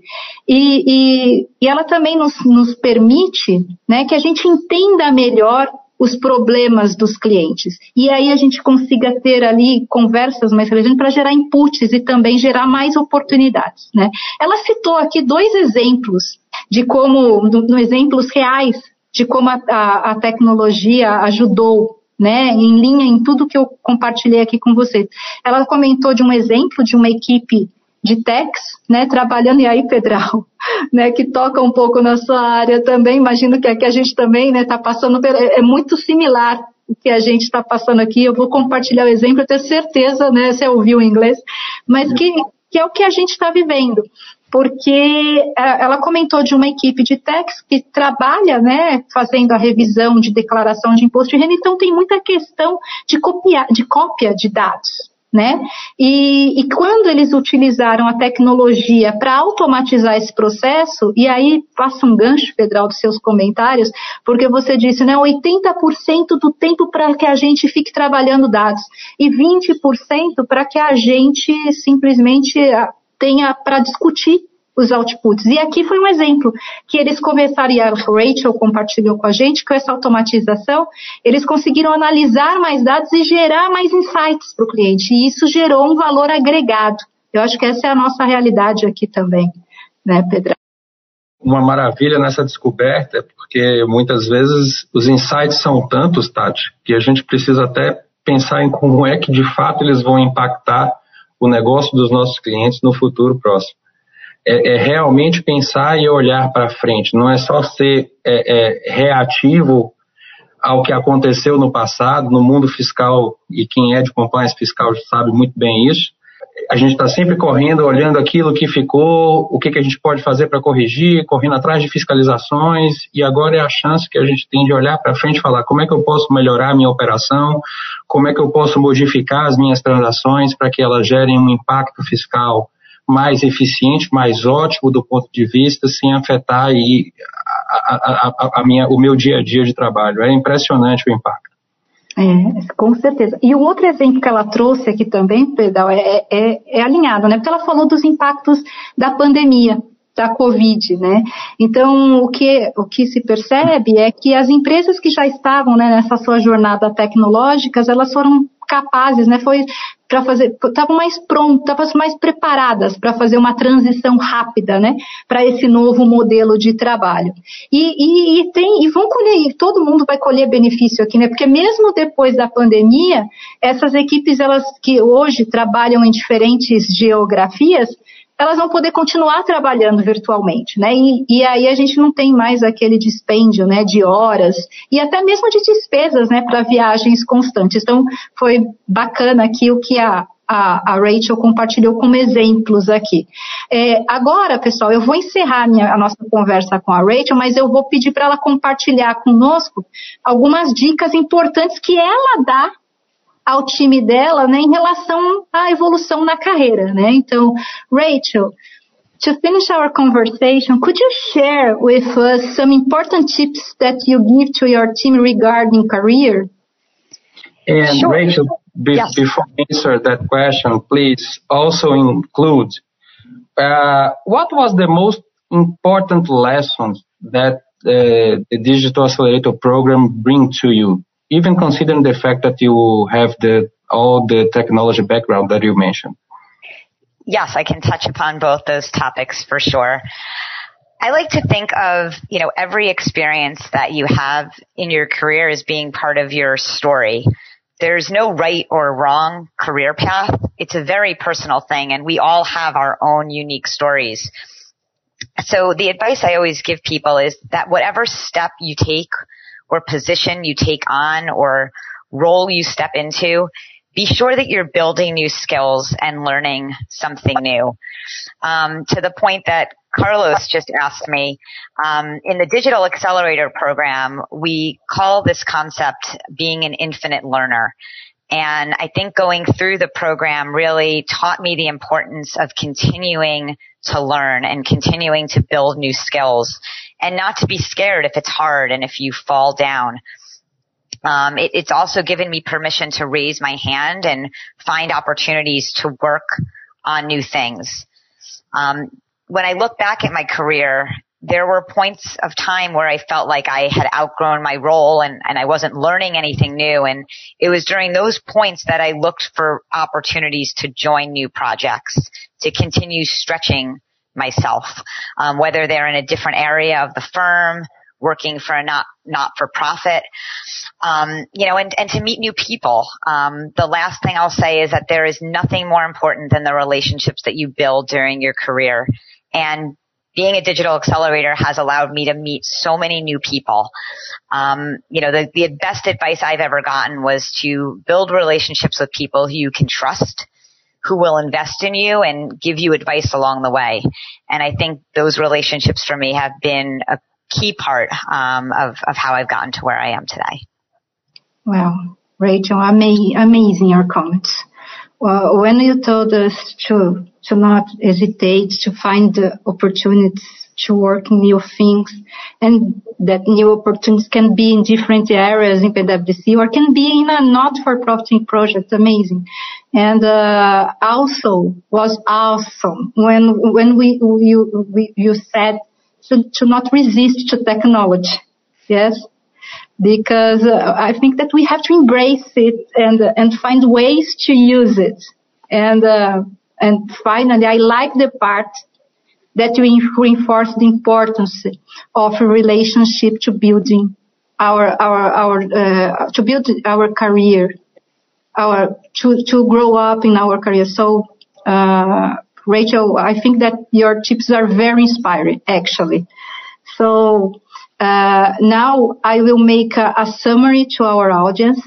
E, e, e ela também nos, nos permite né, que a gente entenda melhor os problemas dos clientes. E aí a gente consiga ter ali conversas mais relevantes para gerar inputs e também gerar mais oportunidades. Né? Ela citou aqui dois exemplos de como, no, no exemplos reais, de como a, a, a tecnologia ajudou né, em linha em tudo que eu compartilhei aqui com vocês. Ela comentou de um exemplo de uma equipe de techs, né, trabalhando, e aí, Pedral, né, que toca um pouco na sua área também, imagino que aqui a gente também, né, tá passando, é, é muito similar o que a gente está passando aqui, eu vou compartilhar o exemplo, eu tenho certeza, né, você ouviu em inglês, mas que, que é o que a gente está vivendo porque é, ela comentou de uma equipe de techs que trabalha, né, fazendo a revisão de declaração de imposto de renda, então tem muita questão de, copiar, de cópia de dados. Né? E, e quando eles utilizaram a tecnologia para automatizar esse processo, e aí faça um gancho, Federal, dos seus comentários, porque você disse, né, 80% do tempo para que a gente fique trabalhando dados e 20% para que a gente simplesmente tenha para discutir os outputs. E aqui foi um exemplo que eles começaram, e a Rachel compartilhou com a gente, com essa automatização, eles conseguiram analisar mais dados e gerar mais insights para o cliente. E isso gerou um valor agregado. Eu acho que essa é a nossa realidade aqui também, né, Pedro? Uma maravilha nessa descoberta, porque muitas vezes os insights são tantos, Tati, que a gente precisa até pensar em como é que de fato eles vão impactar o negócio dos nossos clientes no futuro próximo. É, é realmente pensar e olhar para frente, não é só ser é, é, reativo ao que aconteceu no passado, no mundo fiscal, e quem é de compliance fiscal sabe muito bem isso, a gente está sempre correndo, olhando aquilo que ficou, o que, que a gente pode fazer para corrigir, correndo atrás de fiscalizações, e agora é a chance que a gente tem de olhar para frente e falar como é que eu posso melhorar a minha operação, como é que eu posso modificar as minhas transações para que elas gerem um impacto fiscal mais eficiente, mais ótimo do ponto de vista, sem afetar aí a, a, a, minha, o meu dia a dia de trabalho. É impressionante o impacto. É, com certeza. E o outro exemplo que ela trouxe aqui também, Pedro, é, é, é alinhado, né? Porque ela falou dos impactos da pandemia da Covid, né? Então, o que, o que se percebe é que as empresas que já estavam né, nessa sua jornada tecnológica, elas foram capazes, né? Foi para fazer, estavam mais prontas, estavam mais preparadas para fazer uma transição rápida, né? Para esse novo modelo de trabalho. E, e, e, tem, e vão colher, todo mundo vai colher benefício aqui, né? Porque mesmo depois da pandemia, essas equipes, elas que hoje trabalham em diferentes geografias, elas vão poder continuar trabalhando virtualmente, né? E, e, aí a gente não tem mais aquele dispêndio, né, de horas e até mesmo de despesas, né, para viagens constantes. Então, foi bacana aqui o que a, a, Rachel compartilhou como exemplos aqui. É, agora, pessoal, eu vou encerrar minha, a nossa conversa com a Rachel, mas eu vou pedir para ela compartilhar conosco algumas dicas importantes que ela dá ao time dela, né, em relação à evolução na carreira, né? Então, Rachel, to finish our conversation, could you share with us some important tips that you give to your team regarding career? And sure. Rachel, be, yes. before I answer that question, please also include uh, what was the most important lessons that uh, the Digital Accelerator program bring to you? Even considering the fact that you have the all the technology background that you mentioned? Yes, I can touch upon both those topics for sure. I like to think of, you know, every experience that you have in your career as being part of your story. There's no right or wrong career path. It's a very personal thing and we all have our own unique stories. So the advice I always give people is that whatever step you take or position you take on or role you step into, be sure that you're building new skills and learning something new. Um, to the point that Carlos just asked me, um, in the digital accelerator program, we call this concept being an infinite learner. And I think going through the program really taught me the importance of continuing to learn and continuing to build new skills and not to be scared if it's hard and if you fall down. Um, it, it's also given me permission to raise my hand and find opportunities to work on new things. Um, when I look back at my career, there were points of time where I felt like I had outgrown my role and, and I wasn't learning anything new. And it was during those points that I looked for opportunities to join new projects, to continue stretching myself, um, whether they're in a different area of the firm, working for a not not for profit, um, you know, and and to meet new people. Um, the last thing I'll say is that there is nothing more important than the relationships that you build during your career, and being a digital accelerator has allowed me to meet so many new people. Um, you know, the, the best advice I've ever gotten was to build relationships with people who you can trust who will invest in you and give you advice along the way. And I think those relationships for me have been a key part um, of, of how I've gotten to where I am today. Wow, Rachel, ama- amazing your comments. Well, when you told us to to not hesitate to find the opportunities to work new things and that new opportunities can be in different areas in PwC or can be in a not-for-profit project. Amazing. And, uh, also was awesome when, when we, you, we, you said to, to not resist to technology. Yes. Because uh, I think that we have to embrace it and, and find ways to use it. And, uh, and finally, I like the part that we reinforce the importance of a relationship to building our our our uh, to build our career, our to to grow up in our career. So, uh, Rachel, I think that your tips are very inspiring, actually. So uh, now I will make a, a, summary to our audience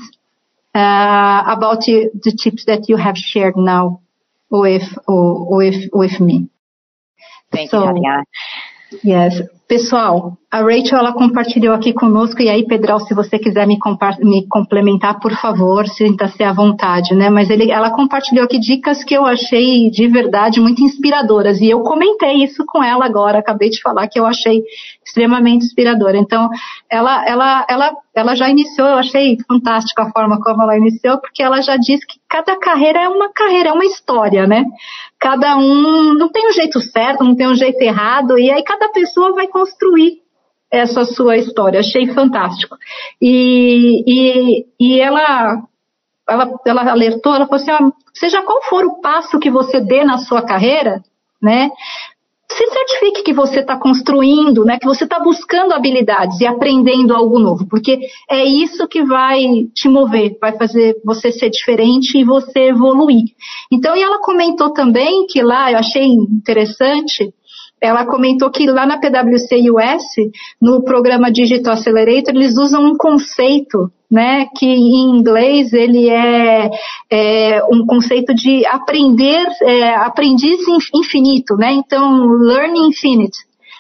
uh, about the, the tips that you have shared now with with with me. Thank so, you, Yes. Pessoal, a Rachel ela compartilhou aqui conosco e aí, Pedral, se você quiser me, me complementar, por favor, sinta-se à vontade, né? Mas ele, ela compartilhou aqui dicas que eu achei de verdade muito inspiradoras e eu comentei isso com ela agora, acabei de falar que eu achei extremamente inspiradora. Então, ela, ela, ela, ela já iniciou, eu achei fantástica a forma como ela iniciou, porque ela já disse que cada carreira é uma carreira, é uma história, né? Cada um não tem um jeito certo, não tem um jeito errado, e aí cada pessoa vai construir essa sua história. Achei fantástico. E, e, e ela, ela, ela alertou, ela falou assim, ó, seja qual for o passo que você dê na sua carreira, né? Se certifique que você está construindo, né, que você está buscando habilidades e aprendendo algo novo, porque é isso que vai te mover, vai fazer você ser diferente e você evoluir. Então, e ela comentou também que lá, eu achei interessante, ela comentou que lá na PwC US, no programa Digital Accelerator, eles usam um conceito, né, que em inglês ele é, é um conceito de aprender, é, aprendiz infinito, né, então learning infinite,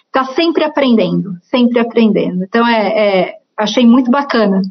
está sempre aprendendo, sempre aprendendo. Então é, é achei muito bacana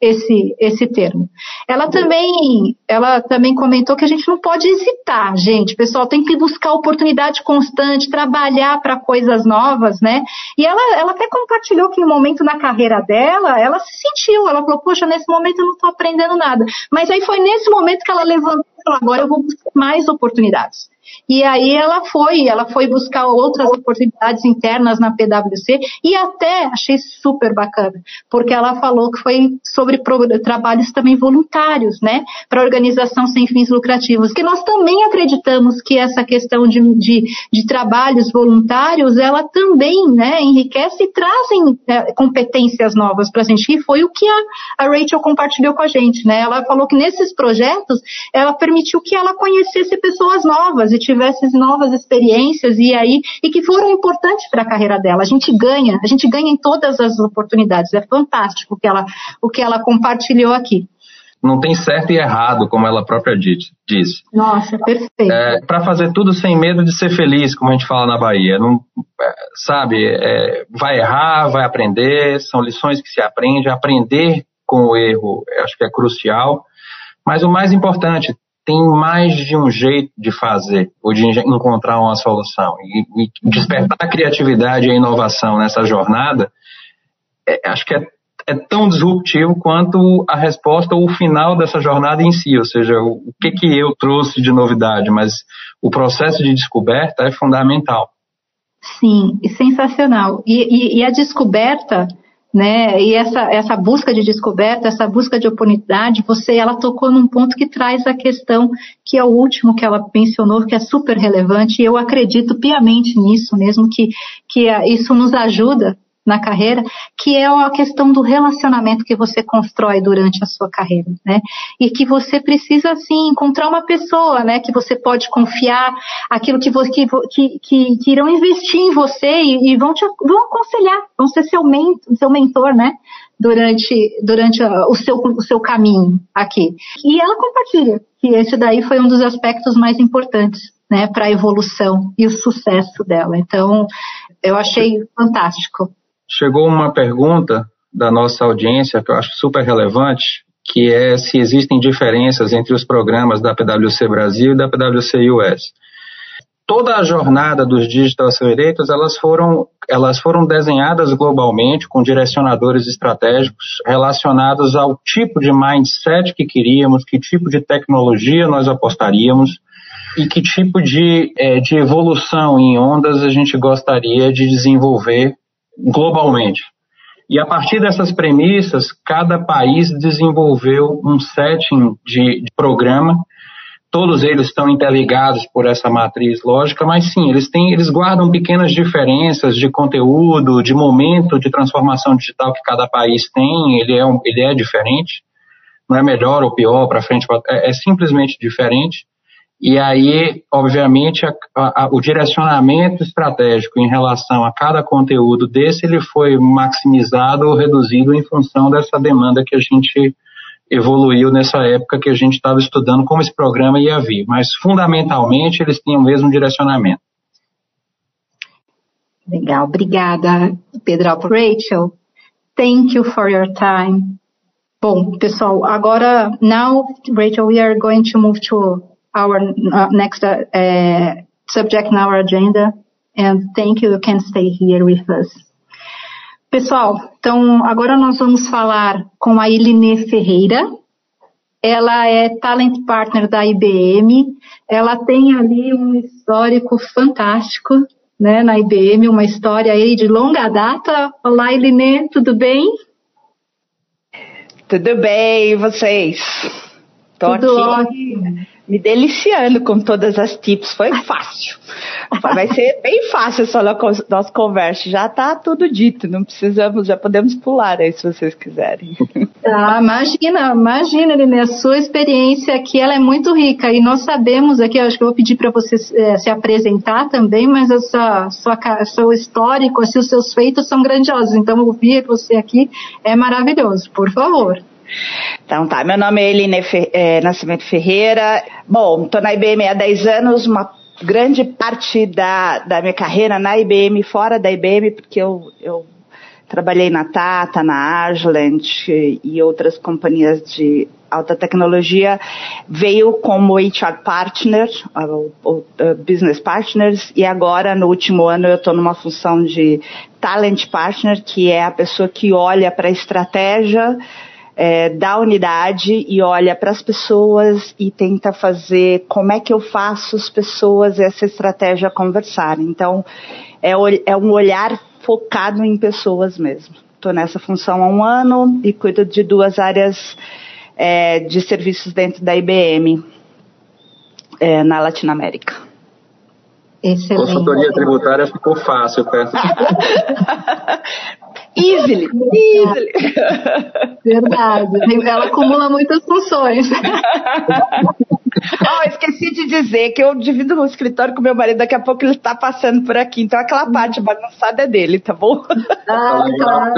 esse, esse termo. Ela também, ela também comentou que a gente não pode hesitar, gente. Pessoal, tem que buscar oportunidade constante, trabalhar para coisas novas, né? E ela, ela até compartilhou que um momento na carreira dela, ela se sentiu, ela falou, poxa, nesse momento eu não estou aprendendo nada. Mas aí foi nesse momento que ela levantou e falou, agora eu vou buscar mais oportunidades. E aí ela foi, ela foi buscar outras oportunidades internas na PwC e até achei super bacana, porque ela falou que foi sobre trabalhos também voluntários, né, para organização sem fins lucrativos, que nós também acreditamos que essa questão de, de, de trabalhos voluntários, ela também, né, enriquece e trazem é, competências novas para a gente, e foi o que a, a Rachel compartilhou com a gente, né, ela falou que nesses projetos, ela permitiu que ela conhecesse pessoas novas e tivesse novas experiências e aí e que foram importantes para a carreira dela. A gente ganha, a gente ganha em todas as oportunidades. É fantástico o que ela, o que ela compartilhou aqui. Não tem certo e errado, como ela própria disse. Nossa, perfeito. É, para fazer tudo sem medo de ser feliz, como a gente fala na Bahia. Não, é, sabe, é, vai errar, vai aprender, são lições que se aprende. Aprender com o erro, acho que é crucial. Mas o mais importante, tem mais de um jeito de fazer ou de encontrar uma solução. E, e despertar a criatividade e a inovação nessa jornada, é, acho que é, é, tão disruptivo quanto a resposta ou o final dessa jornada em si, ou seja, o, o que, que eu trouxe de novidade, mas o processo de descoberta é fundamental. Sim, sensacional. e, e, e a descoberta né? E essa, essa busca de descoberta, essa busca de oportunidade, você, ela tocou num ponto que traz a questão que é o último que ela mencionou, que é super relevante, e eu acredito piamente nisso mesmo, que, que isso nos ajuda na carreira, que é a questão do relacionamento que você constrói durante a sua carreira, né? E que você precisa, assim, encontrar uma pessoa, né? Que você pode confiar, aquilo que, que, que, que irão investir em você e, e, vão te vão aconselhar, vão ser seu, mentor, seu mentor, né? Durante, durante o, seu, o seu caminho aqui. E ela compartilha que esse daí foi um dos aspectos mais importantes né, para a evolução e o sucesso dela. Então, eu achei fantástico chegou uma pergunta da nossa audiência que eu acho super relevante, que é se existem diferenças entre os programas da PwC Brasil e da PwC US. Toda a jornada dos Digital Accelerators, elas foram, elas foram desenhadas globalmente com direcionadores estratégicos relacionados ao tipo de mindset que queríamos, que tipo de tecnologia nós apostaríamos e que tipo de, é, de evolução em ondas a gente gostaria de desenvolver globalmente. E a partir dessas premissas, cada país desenvolveu um setting de, de, programa. Todos eles estão interligados por essa matriz lógica, mas sim, eles têm, eles guardam pequenas diferenças de conteúdo, de momento de transformação digital que cada país tem. Ele é, um, ele é diferente. Não é melhor ou pior para frente, é, é simplesmente diferente. E aí, obviamente, a, a, o direcionamento estratégico em relação a cada conteúdo desse, ele foi maximizado ou reduzido em função dessa demanda que a gente evoluiu nessa época que a gente estava estudando como esse programa ia vir. Mas, fundamentalmente, eles tinham o mesmo direcionamento. Legal, obrigada, Pedro. Rachel, thank you for your time. Bom, pessoal, agora, now, Rachel, we are going to move to our uh, next uh, subject in our agenda. And thank you. You can stay here with us. Pessoal, então agora nós vamos falar com a Iline Ferreira. Ela é Talent Partner da IBM. Ela tem ali um histórico fantástico né, na IBM, uma história aí de longa data. Olá, Iline, tudo bem? Tudo bem, e vocês? Tô tudo aqui ótimo. Me deliciando com todas as tips, foi fácil. Vai ser bem fácil essa nossa conversa. Já está tudo dito, não precisamos, já podemos pular aí se vocês quiserem. Tá, imagina, imagina, Lene, a sua experiência aqui ela é muito rica e nós sabemos aqui, acho que eu vou pedir para você é, se apresentar também, mas a sua, sua, seu histórico, assim, os seus feitos são grandiosos, então ouvir você aqui é maravilhoso, por favor. Então tá, meu nome é Eline Fer é, Nascimento Ferreira. Bom, estou na IBM há 10 anos, uma grande parte da, da minha carreira na IBM, fora da IBM, porque eu, eu trabalhei na Tata, na Agilent e outras companhias de alta tecnologia, veio como HR Partner, ou, Business Partners, e agora no último ano eu estou numa função de Talent Partner, que é a pessoa que olha para a estratégia é, da unidade e olha para as pessoas e tenta fazer como é que eu faço as pessoas essa estratégia conversarem. Então, é, é um olhar focado em pessoas mesmo. Estou nessa função há um ano e cuido de duas áreas é, de serviços dentro da IBM é, na Latinoamérica. Excelente. Consultoria tributária ficou fácil, perto. easily, easily. Verdade. Ela acumula muitas funções. oh, esqueci de dizer que eu divido no escritório com meu marido, daqui a pouco ele está passando por aqui, então aquela parte bagunçada é dele, tá bom? Ah, claro.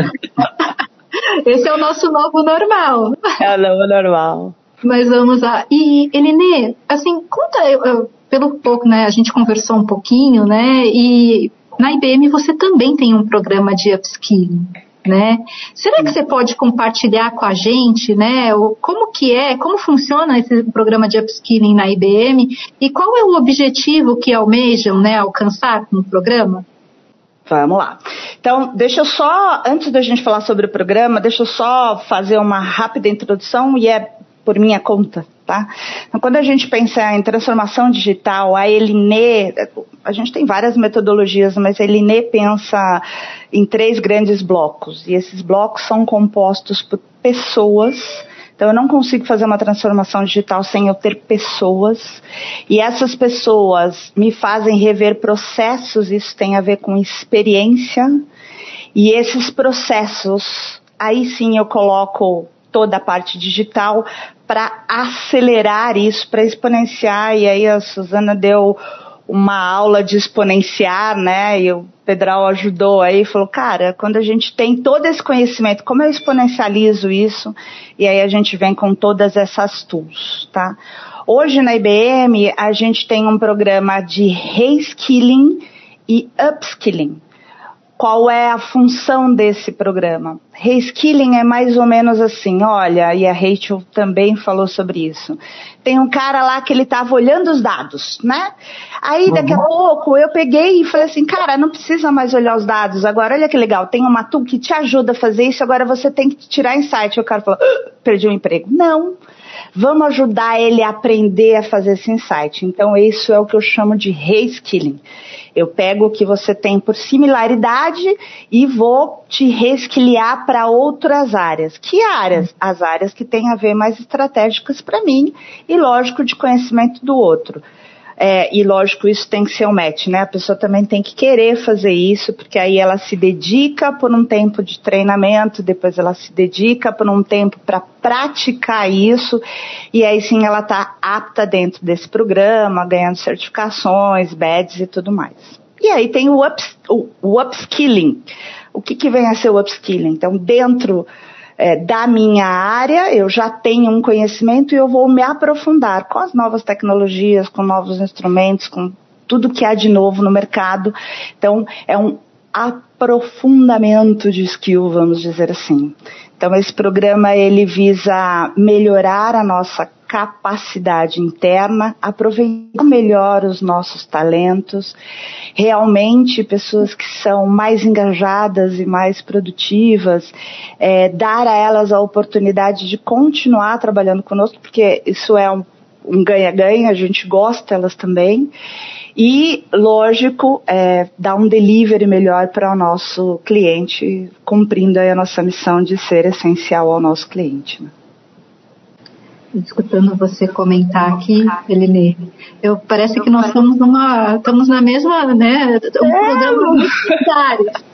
Esse é o nosso novo normal. É o novo normal. Mas vamos lá. E, Eline, assim, conta, eu, eu, pelo pouco, né, a gente conversou um pouquinho, né, e na IBM você também tem um programa de upskilling. Né? Será que você pode compartilhar com a gente, né, como que é, como funciona esse programa de upskilling na IBM e qual é o objetivo que almejam, né, alcançar no programa? Vamos lá. Então, deixa eu só, antes da gente falar sobre o programa, deixa eu só fazer uma rápida introdução e é por minha conta, tá? Então, quando a gente pensa em transformação digital, a Eline, a gente tem várias metodologias, mas a Eline pensa em três grandes blocos, e esses blocos são compostos por pessoas, então eu não consigo fazer uma transformação digital sem eu ter pessoas. E essas pessoas me fazem rever processos, isso tem a ver com experiência. E esses processos, aí sim eu coloco toda a parte digital para acelerar isso, para exponenciar. E aí a Suzana deu uma aula de exponenciar, né? E o Pedral ajudou aí, falou, cara, quando a gente tem todo esse conhecimento, como eu exponencializo isso? E aí a gente vem com todas essas tools, tá? Hoje na IBM a gente tem um programa de reskilling e upskilling qual é a função desse programa. Reskilling é mais ou menos assim, olha, e a Rachel também falou sobre isso. Tem um cara lá que ele estava olhando os dados, né? Aí daqui a uhum. pouco eu peguei e falei assim, cara, não precisa mais olhar os dados. Agora, olha que legal, tem uma tool que te ajuda a fazer isso, agora você tem que tirar insight. O cara falou, ah, perdi o emprego. Não. Vamos ajudar ele a aprender a fazer esse insight. Então, isso é o que eu chamo de reskilling. Eu pego o que você tem por similaridade e vou te resquiliar para outras áreas. Que áreas? As áreas que têm a ver mais estratégicas para mim e, lógico, de conhecimento do outro. É, e lógico, isso tem que ser um match, né? A pessoa também tem que querer fazer isso, porque aí ela se dedica por um tempo de treinamento, depois ela se dedica por um tempo para praticar isso, e aí sim ela está apta dentro desse programa, ganhando certificações, badges e tudo mais. E aí tem o, ups, o, o upskilling. O que, que vem a ser o upskilling? Então, dentro é, da minha área, eu já tenho um conhecimento e eu vou me aprofundar com as novas tecnologias, com novos instrumentos, com tudo que há de novo no mercado. Então, é um aprofundamento de skill, vamos dizer assim. Então, esse programa ele visa melhorar a nossa capacidade interna, aproveitar melhor os nossos talentos, realmente pessoas que são mais engajadas e mais produtivas, é, dar a elas a oportunidade de continuar trabalhando conosco, porque isso é um ganha-ganha, a gente gosta elas também. E, lógico, é, dar um delivery melhor para o nosso cliente, cumprindo a nossa missão de ser essencial ao nosso cliente. Né? Escutando você comentar aqui, Eline, eu parece que nós estamos numa, estamos na mesma, né, um é. programa muito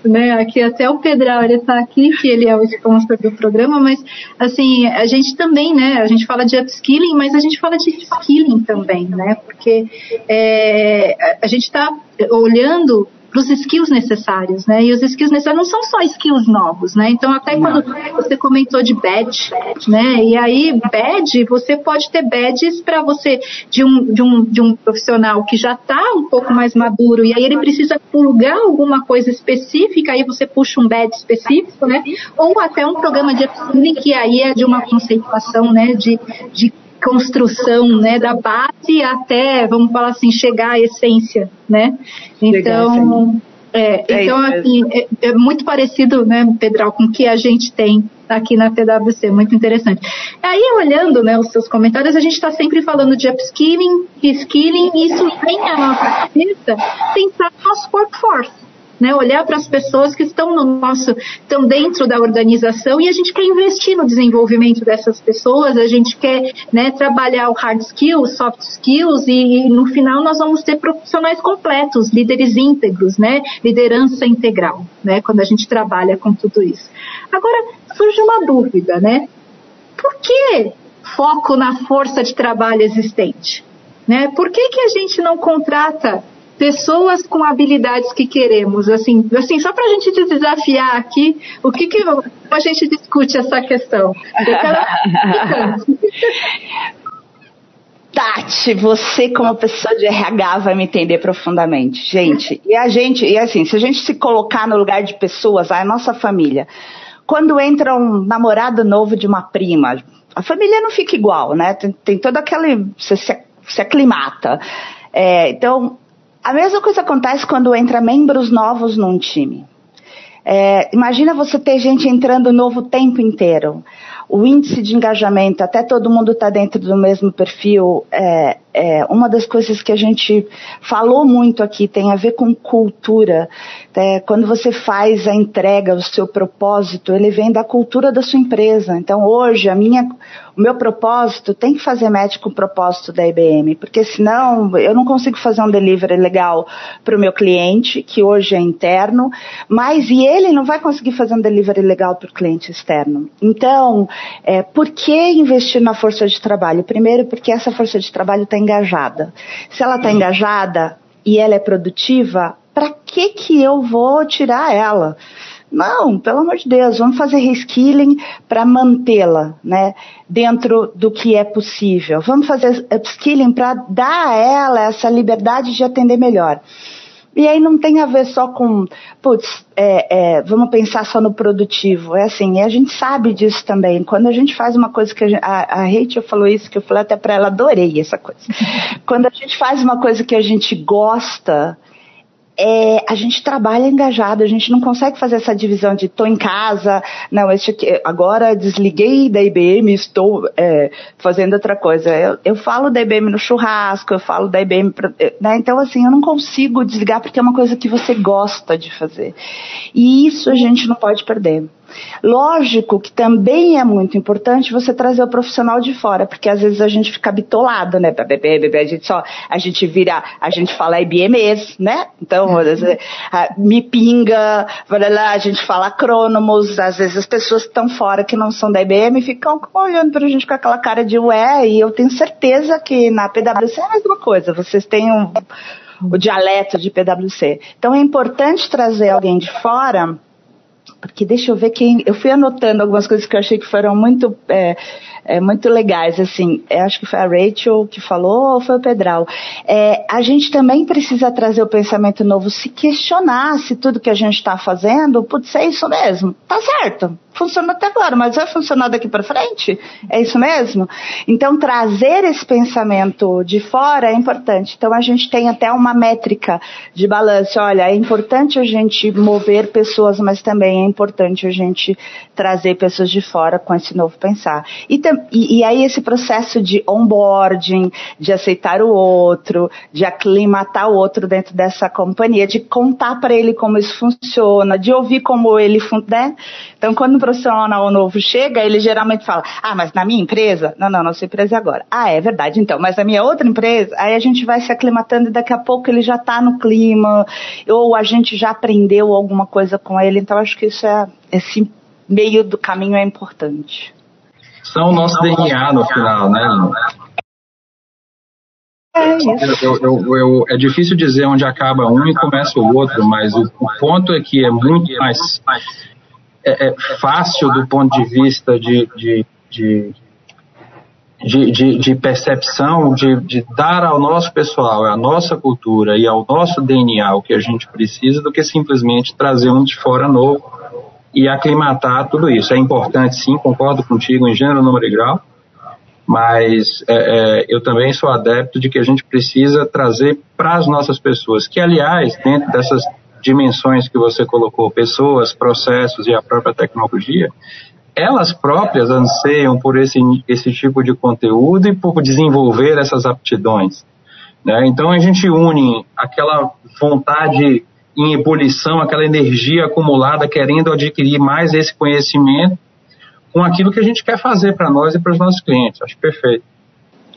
né, aqui até o Pedral, ele está aqui, que ele é o sponsor do programa, mas, assim, a gente também, né, a gente fala de upskilling, mas a gente fala de skilling também, né, porque é, a gente está olhando para os skills necessários, né? E os skills necessários não são só skills novos, né? Então, até quando você comentou de badge, né? E aí, badge, você pode ter badges para você, de um, de, um, de um profissional que já está um pouco mais maduro, e aí ele precisa pulgar alguma coisa específica, aí você puxa um badge específico, né? Ou até um programa de upskilling, que aí é de uma conceituação, né? De, de construção, né, da base até, vamos falar assim, chegar à essência, né? Então, é, é, então assim, é, é, muito parecido, né, Pedral, com o que a gente tem aqui na PwC, muito interessante. Aí, olhando, né, os seus comentários, a gente está sempre falando de upskilling, reskilling, e isso vem à nossa cabeça pensar no nosso workforce né? Olhar para as pessoas que estão no nosso, estão dentro da organização e a gente quer investir no desenvolvimento dessas pessoas, a gente quer né, trabalhar o hard skills, soft skills e, e, no final nós vamos ter profissionais completos, líderes íntegros, né? Liderança integral, né? Quando a gente trabalha com tudo isso. Agora surge uma dúvida, né? Por que foco na força de trabalho existente? Né? Por que, que a gente não contrata pessoas com habilidades que queremos, assim, assim só para a gente desafiar aqui, o que, que a gente discute essa questão? Tati, você como pessoa de RH vai me entender profundamente, gente. E a gente, e assim, se a gente se colocar no lugar de pessoas, a nossa família, quando entra um namorado novo de uma prima, a família não fica igual, né? Tem, tem todo aquele, você se, se aclimata. É, então, a mesma coisa acontece quando entra membros novos num time. É, imagina você ter gente entrando novo o tempo inteiro. O índice de engajamento, até todo mundo está dentro do mesmo perfil. É, é, uma das coisas que a gente falou muito aqui tem a ver com cultura. É, quando você faz a entrega, o seu propósito, ele vem da cultura da sua empresa. Então, hoje, a minha, o meu propósito tem que fazer match com o propósito da IBM, porque senão eu não consigo fazer um delivery legal para o meu cliente, que hoje é interno, mas e ele não vai conseguir fazer um delivery legal para o cliente externo. Então, é, por que investir na força de trabalho? Primeiro, porque essa força de trabalho está engajada. Se ela está engajada e ela é produtiva, para que que eu vou tirar ela? Não, pelo amor de Deus, vamos fazer reskilling para mantê-la, né, dentro do que é possível. Vamos fazer upskilling para dar a ela essa liberdade de atender melhor. E aí não tem a ver só com, putz, é, é, vamos pensar só no produtivo. É assim, e a gente sabe disso também. Quando a gente faz uma coisa que a, gente, a, a Rachel falou isso, que eu falei até para ela, adorei essa coisa. Quando a gente faz uma coisa que a gente gosta, é, a gente trabalha engajado, a gente não consegue fazer essa divisão de estou em casa, não, este aqui, agora desliguei da IBM, estou é, fazendo outra coisa. Eu, eu, falo da IBM no churrasco, eu falo da IBM, né? então assim, eu não consigo desligar porque é uma coisa que você gosta de fazer. E isso a gente não pode perder. Lógico que também é muito importante você trazer o profissional de fora, porque às vezes a gente fica bitolado, né? Bebê, bebê, a gente só, a gente vira, a gente fala IBMs, né? Então, às vezes, me pinga, lá, a gente fala crônomos, às vezes as pessoas que estão fora que não são da IBM ficam olhando pra gente com aquela cara de ué, e eu tenho certeza que na PwC é a mesma coisa, vocês têm um, o dialeto de PwC. Então é importante trazer alguém de fora porque deixa eu ver quem. Eu fui anotando algumas coisas que eu achei que foram muito. É, é, muito legais, assim, é, acho que foi a Rachel que falou ou foi o Pedral. É, a gente também precisa trazer o pensamento novo, se questionar se tudo que a gente está fazendo, putz, é isso mesmo, tá certo. Funcionou até agora, mas vai funcionar daqui para frente? É isso mesmo? Então, trazer esse pensamento de fora é importante. Então, a gente tem até uma métrica de balanço. Olha, é importante a gente mover pessoas, mas também é importante a gente trazer pessoas de fora com esse novo pensar. E, e, e aí, esse processo de onboarding, de aceitar o outro, de aclimatar o outro dentro dessa companhia, de contar para ele como isso funciona, de ouvir como ele. Né? Então, quando profissional novo chega, ele geralmente fala: Ah, mas na minha empresa? Não, não, nossa empresa é agora. Ah, é verdade, então, mas na minha outra empresa? Aí a gente vai se aclimatando e daqui a pouco ele já está no clima, ou a gente já aprendeu alguma coisa com ele. Então, acho que isso é, esse meio do caminho é importante. São o nosso DNA no final, né? É, eu, eu, eu, é difícil dizer onde acaba um e começa o outro, mas o, o ponto é que é muito mais é, é fácil do ponto de vista de, de, de, de, de percepção, de, de dar ao nosso pessoal, à nossa cultura e ao nosso DNA o que a gente precisa, do que simplesmente trazer um de fora novo e aclimatar tudo isso. É importante, sim, concordo contigo em gênero, número e grau, mas é, é, eu também sou adepto de que a gente precisa trazer para as nossas pessoas, que aliás, dentro dessas dimensões que você colocou, pessoas, processos e a própria tecnologia, elas próprias anseiam por esse, esse tipo de conteúdo e por desenvolver essas aptidões. Né? Então a gente une aquela vontade em ebulição, aquela energia acumulada querendo adquirir mais esse conhecimento com aquilo que a gente quer fazer para nós e para os nossos clientes. Acho perfeito.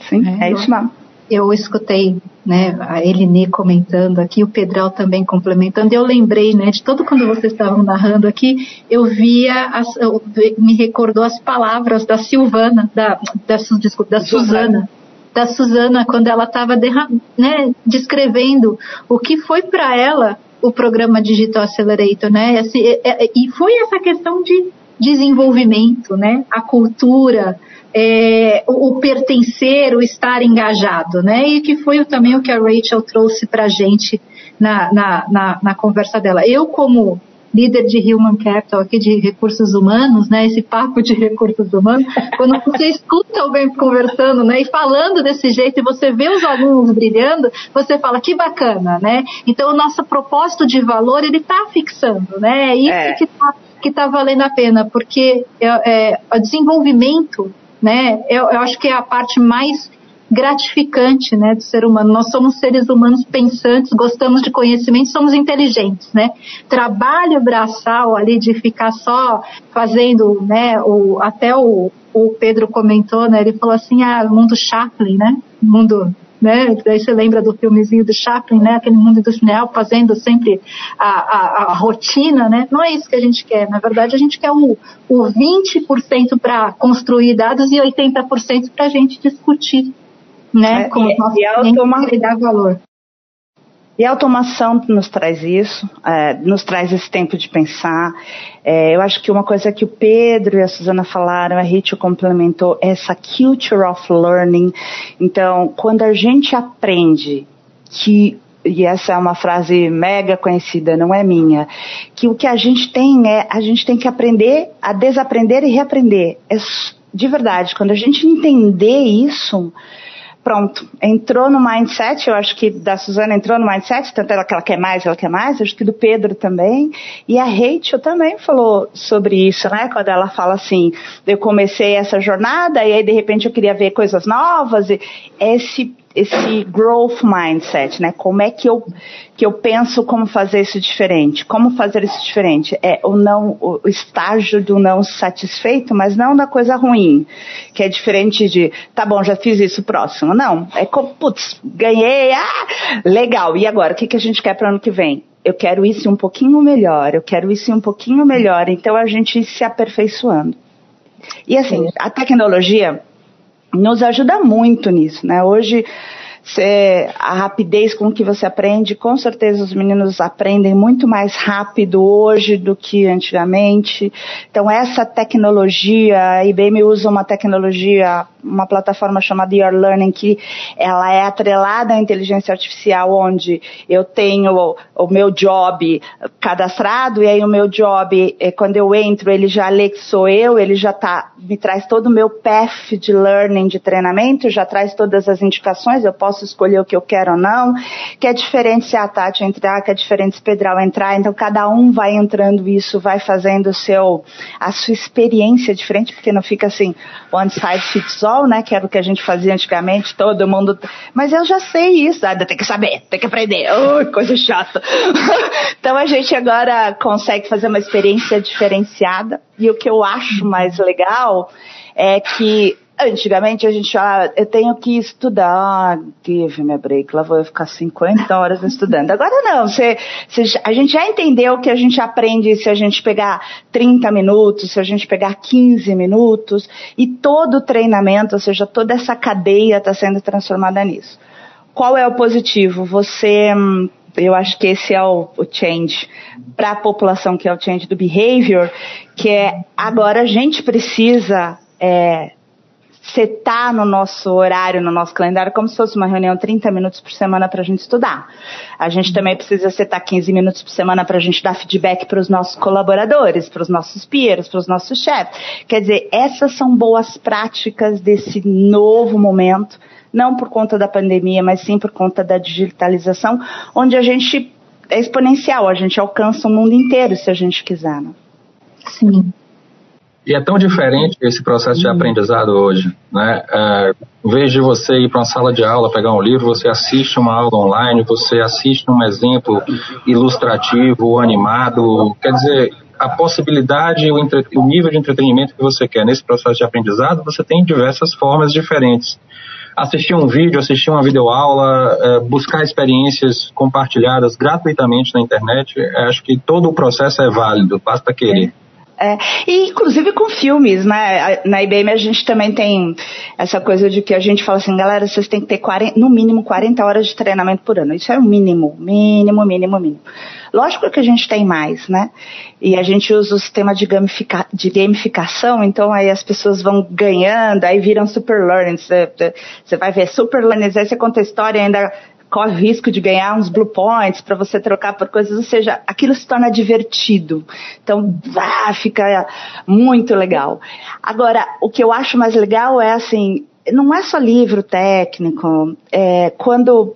Sim, é, isso mesmo eu escutei né, a Eline comentando aqui, o Pedral também complementando, eu lembrei né, de todo quando vocês estavam narrando aqui, eu via, as, eu, me recordou as palavras da Silvana, da, da, desculpa, da Suzana, da Suzana, quando ela estava né, descrevendo o que foi para ela o programa Digital Accelerator, né? Esse, é, é, e foi essa questão de desenvolvimento, né? A cultura, é, o, o, pertencer, o estar engajado, né? E que foi também o que a Rachel trouxe para a gente na, na, na, na, conversa dela. Eu, como líder de Human Capital aqui de recursos humanos, né? Esse papo de recursos humanos, quando você escuta alguém conversando, né? E falando desse jeito e você vê os alunos brilhando, você fala que bacana, né? Então o nosso propósito de valor ele está fixando, né? É isso é. que está que tá valendo a pena, porque é, é, o desenvolvimento né? Eu, eu acho que é a parte mais gratificante, né, do ser humano. Nós somos seres humanos pensantes, gostamos de conhecimento, somos inteligentes, né? Trabalho braçal ali de ficar só fazendo, né, o, até o, o Pedro comentou, né, ele falou assim, ah, mundo Chaplin, né? Mundo né? Daí você lembra do filmezinho do Chaplin, né? Aquele mundo industrial fazendo sempre a, a, a rotina, né? Não é isso que a gente quer. Na verdade, a gente quer o, o 20% para construir dados e 80% para a gente discutir, né? É, Com e, o e automa... e dar valor. E a automação nos traz isso, é, nos traz esse tempo de pensar. É, eu acho que uma coisa que o Pedro e a Suzana falaram, a Rachel complementou, é essa culture of learning. Então, quando a gente aprende que e essa é uma frase mega conhecida, não é minha, que o que a gente tem é, a gente tem que aprender a desaprender e reaprender. É, de verdade, quando a gente entender isso, pronto, entrou no mindset, eu acho que da Suzana entrou no mindset, tanto ela que ela quer mais, ela quer mais, acho que do Pedro também, e a Rachel também falou sobre isso, né, quando ela fala assim, eu comecei essa jornada e aí de repente eu queria ver coisas novas, e esse esse growth mindset, né? Como é que eu que eu penso como fazer isso diferente? Como fazer isso diferente? É o não o estágio do não satisfeito, mas não da coisa ruim, que é diferente de, tá bom, já fiz isso próximo. Não, é como, putz, ganhei, ah, legal. E agora, o que que a gente quer para ano que vem? Eu quero isso um pouquinho melhor, eu quero isso um pouquinho melhor. Então a gente se aperfeiçoando. E assim, a tecnologia nos ajuda muito nisso, né? Hoje Você, a rapidez com que você aprende, com certeza os meninos aprendem muito mais rápido hoje do que antigamente. Então essa tecnologia, a IBM usa uma tecnologia, uma plataforma chamada Your Learning que ela é atrelada à inteligência artificial, onde eu tenho o, o meu job cadastrado e aí o meu job, eh, quando eu entro, ele já lê que sou eu, ele já tá, me traz todo o meu path de learning, de treinamento, já traz todas as indicações, eu posso posso escolher o que eu quero ou não, que é diferente se a Tati entrar, que é diferente se Pedral entrar, então cada um vai entrando isso, vai fazendo o seu, a sua experiência diferente, porque não fica assim, one size fits all, né, que era o que a gente fazia antigamente, todo mundo, mas eu já sei isso, ah, tem que saber, tem que aprender, oh, coisa chata. então a gente agora consegue fazer uma experiência diferenciada, e o que eu acho mais legal é que Antigamente a gente ah, eu tenho que estudar, give me a break, lá vou eu ficar 50 horas estudando. Agora não, você, você, a gente já entendeu que a gente aprende se a gente pegar 30 minutos, se a gente pegar 15 minutos, e todo o treinamento, ou seja, toda essa cadeia está sendo transformada nisso. Qual é o positivo? Você hum, eu acho que esse é o, o change para a população, que é o change do behavior, que é agora a gente precisa é, setar no nosso horário, no nosso calendário, como se fosse uma reunião 30 minutos por semana para a gente estudar. A gente também precisa setar 15 minutos por semana para a gente dar feedback para os nossos colaboradores, para os nossos peers, para os nossos chefes. Quer dizer, essas são boas práticas desse novo momento, não por conta da pandemia, mas sim por conta da digitalização, onde a gente é exponencial, a gente alcança o mundo inteiro se a gente quiser. Né? Sim. E é tão diferente esse processo de aprendizado hoje, né? É, em vez de você ir para uma sala de aula, pegar um livro, você assiste uma aula online, você assiste um exemplo ilustrativo, animado, quer dizer, a possibilidade, o, entre, o nível de entretenimento que você quer nesse processo de aprendizado, você tem diversas formas diferentes assistir um vídeo, assistir uma videoaula, é, buscar experiências compartilhadas gratuitamente na internet, acho que todo o processo é válido, basta querer. É, e inclusive com filmes, né? Na IBM a gente também tem essa coisa de que a gente fala assim, galera, vocês têm que ter 40, no mínimo 40 horas de treinamento por ano. Isso é o mínimo, mínimo, mínimo, mínimo. Lógico que a gente tem mais, né? E a gente usa o sistema de, gamifica, de gamificação, então aí as pessoas vão ganhando, aí viram super learning. Você vai ver super learning, aí você conta a história e ainda corre o risco de ganhar uns blue points para você trocar por coisas, ou seja, aquilo se torna divertido. Então, ah, fica muito legal. Agora, o que eu acho mais legal é assim, não é só livro técnico, é, quando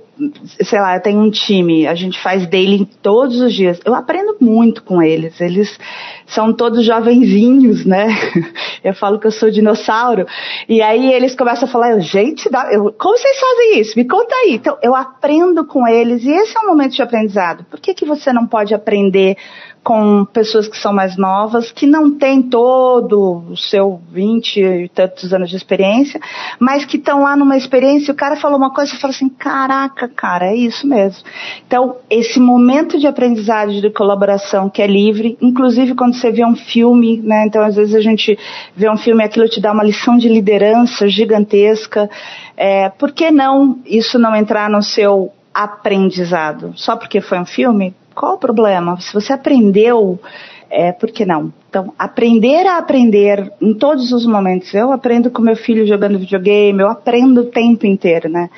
sei lá, eu tenho um time, a gente faz daily todos os dias. Eu aprendo muito com eles. Eles são todos jovenzinhos, né? Eu falo que eu sou dinossauro. E aí eles começam a falar, gente, eu, como vocês fazem isso? Me conta aí. Então, eu aprendo com eles e esse é um momento de aprendizado. Por que, que você não pode aprender com pessoas que são mais novas, que não têm todo o seu 20 e tantos anos de experiência, mas que estão lá numa experiência o cara falou uma coisa e fala assim, caraca, cara, é isso mesmo. Então, esse momento de aprendizagem, de colaboração que é livre, inclusive quando você vê um filme, né, então às vezes a gente vê um filme e aquilo te dá uma lição de liderança gigantesca, é, por que não isso não entrar no seu aprendizado? Só porque foi um filme? Qual o problema? Se você aprendeu, é, por que não? Então, aprender a aprender em todos os momentos. Eu aprendo com meu filho jogando videogame, eu aprendo o tempo inteiro, né?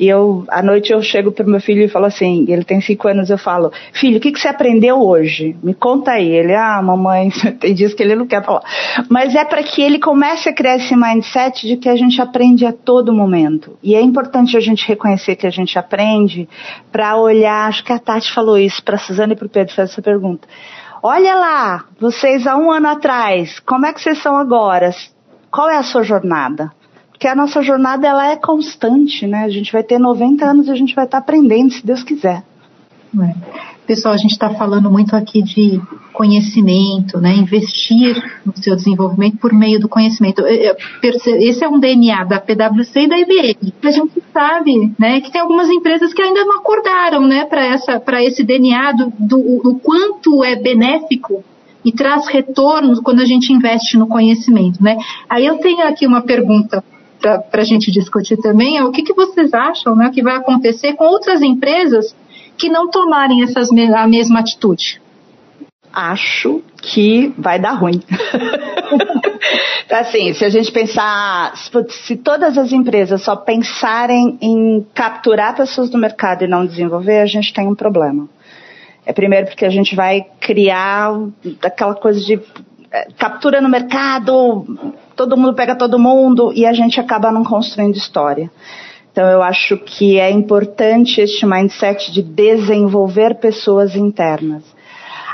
E eu, à noite eu chego para meu filho e falo assim, ele tem cinco anos, eu falo, filho, o que, que você aprendeu hoje? Me conta aí. Ele, ah, mamãe, tem dias que ele não quer falar. Mas é para que ele comece a criar esse mindset de que a gente aprende a todo momento. E é importante a gente reconhecer que a gente aprende para olhar, acho que a Tati falou isso, para Suzana e para o Pedro fez essa pergunta. Olha lá, vocês há um ano atrás, como é que vocês são agora? Qual é a sua jornada? Que a nossa jornada ela é constante, né? A gente vai ter 90 anos e a gente vai estar tá aprendendo, se Deus quiser. É. Pessoal, a gente está falando muito aqui de conhecimento, né? Investir no seu desenvolvimento por meio do conhecimento. Esse é um DNA da PwC e da IBM. A gente sabe, né, que tem algumas empresas que ainda não acordaram, né, para essa, para esse DNA do, do, do quanto é benéfico e traz retornos quando a gente investe no conhecimento, né? Aí eu tenho aqui uma pergunta para a gente discutir também é o que, que vocês acham né, que vai acontecer com outras empresas que não tomarem essas, a mesma atitude. Acho que vai dar ruim. assim, se a gente pensar, se todas as empresas só pensarem em capturar pessoas do mercado e não desenvolver, a gente tem um problema. É primeiro porque a gente vai criar aquela coisa de é, captura no mercado, todo mundo pega todo mundo e a gente acaba não construindo história. Então eu acho que é importante este mindset de desenvolver pessoas internas.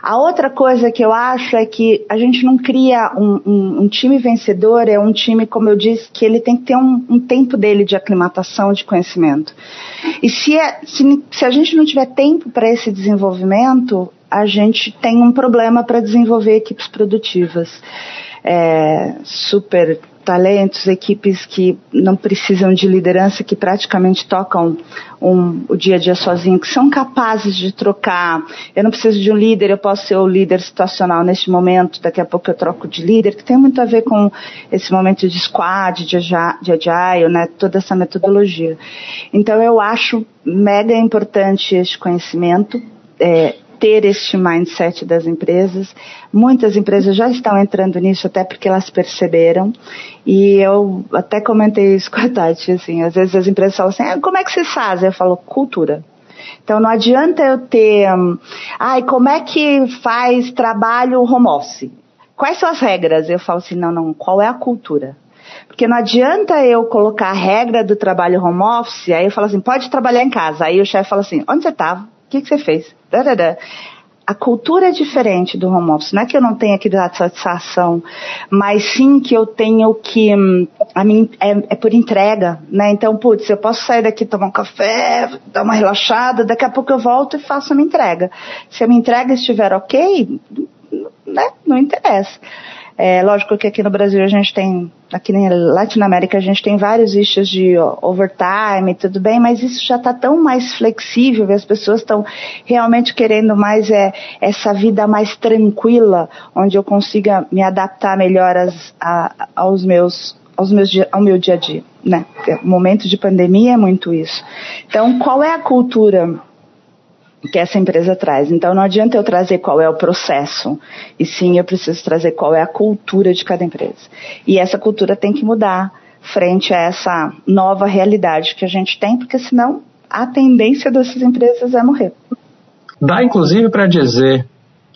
A outra coisa que eu acho é que a gente não cria um, um, um time vencedor, é um time, como eu disse, que ele tem que ter um, um tempo dele de aclimatação, de conhecimento. E se, é, se, se a gente não tiver tempo para esse desenvolvimento, a gente tem um problema para desenvolver equipes produtivas. É, super talentos, equipes que não precisam de liderança, que praticamente tocam um, o dia a dia sozinho, que são capazes de trocar. Eu não preciso de um líder, eu posso ser o líder situacional neste momento, daqui a pouco eu troco de líder, que tem muito a ver com esse momento de squad, de, de agile, né, toda essa metodologia. Então eu acho mega importante este conhecimento. É, ter este mindset das empresas. Muitas empresas já estão entrando nisso até porque elas perceberam. E eu até comentei isso com a Tati, assim, às vezes as empresas falam assim, ah, como é que vocês fazem? Eu falo, cultura. Então não adianta eu ter, um, ai, como é que faz trabalho home office? Quais são as regras? Eu falo assim, não, não, qual é a cultura? Porque não adianta eu colocar a regra do trabalho home office, aí eu falo assim, pode trabalhar em casa. Aí o chefe fala assim, onde você estava? O que, que você fez? A cultura é diferente do home office. Não é que eu não tenha que dar satisfação, mas sim que eu tenho que. Hum, a mim, é, é por entrega, né? Então, putz, eu posso sair daqui, tomar um café, dar uma relaxada, daqui a pouco eu volto e faço a minha entrega. Se a minha entrega estiver ok, né? Não interessa. É, lógico que aqui no Brasil a gente tem, aqui na Latinoamérica a gente tem vários issues de overtime, tudo bem, mas isso já está tão mais flexível e as pessoas estão realmente querendo mais é, essa vida mais tranquila, onde eu consiga me adaptar melhor às, a, aos meus aos meus, ao meu dia a dia, né? Momento de pandemia é muito isso. Então, qual é a cultura que essa empresa traz. Então não adianta eu trazer qual é o processo, e sim eu preciso trazer qual é a cultura de cada empresa. E essa cultura tem que mudar frente a essa nova realidade que a gente tem, porque senão a tendência dessas empresas é morrer. Dá inclusive para dizer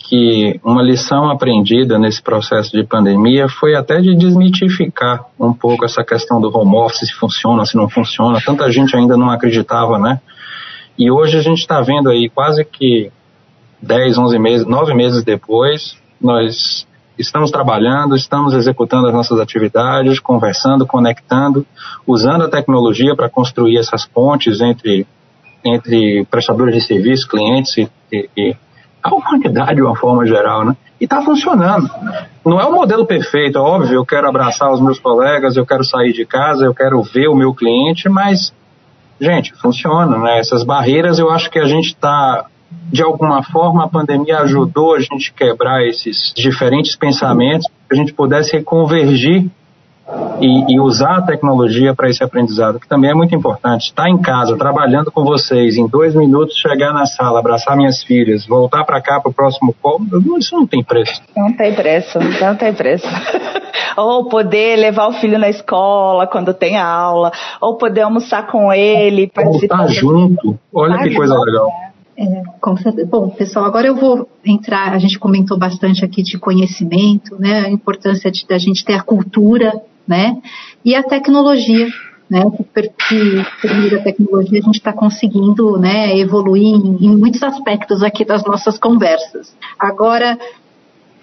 que uma lição aprendida nesse processo de pandemia foi até de desmitificar um pouco essa questão do home office, se funciona, se não funciona. Tanta gente ainda não acreditava, né? E hoje a gente está vendo aí quase que 10, 11 meses, 9 meses depois, nós estamos trabalhando, estamos executando as nossas atividades, conversando, conectando, usando a tecnologia para construir essas pontes entre, entre prestadores de serviço, clientes e, e, e a humanidade de uma forma geral, né? E está funcionando. Não é um modelo perfeito, óbvio, eu quero abraçar os meus colegas, eu quero sair de casa, eu quero ver o meu cliente, mas gente, funciona, né? Essas barreiras eu acho que a gente está de alguma forma a pandemia ajudou a gente quebrar esses diferentes pensamentos, que a gente pudesse convergir e, e usar a tecnologia para esse aprendizado, que também é muito importante. Estar em casa, trabalhando com vocês, em dois minutos chegar na sala, abraçar minhas filhas, voltar para cá para o próximo call, isso não tem preço. Não tem preço, não tem preço. ou poder levar o filho na escola quando tem aula, ou poder almoçar com ele, participar. Voltar junto, olha que coisa legal. É, bom, pessoal, agora eu vou entrar. A gente comentou bastante aqui de conhecimento, né? A importância de, da gente ter a cultura né? E a tecnologia, né? Por a tecnologia a gente está conseguindo, né? Evoluir em, em muitos aspectos aqui das nossas conversas. Agora,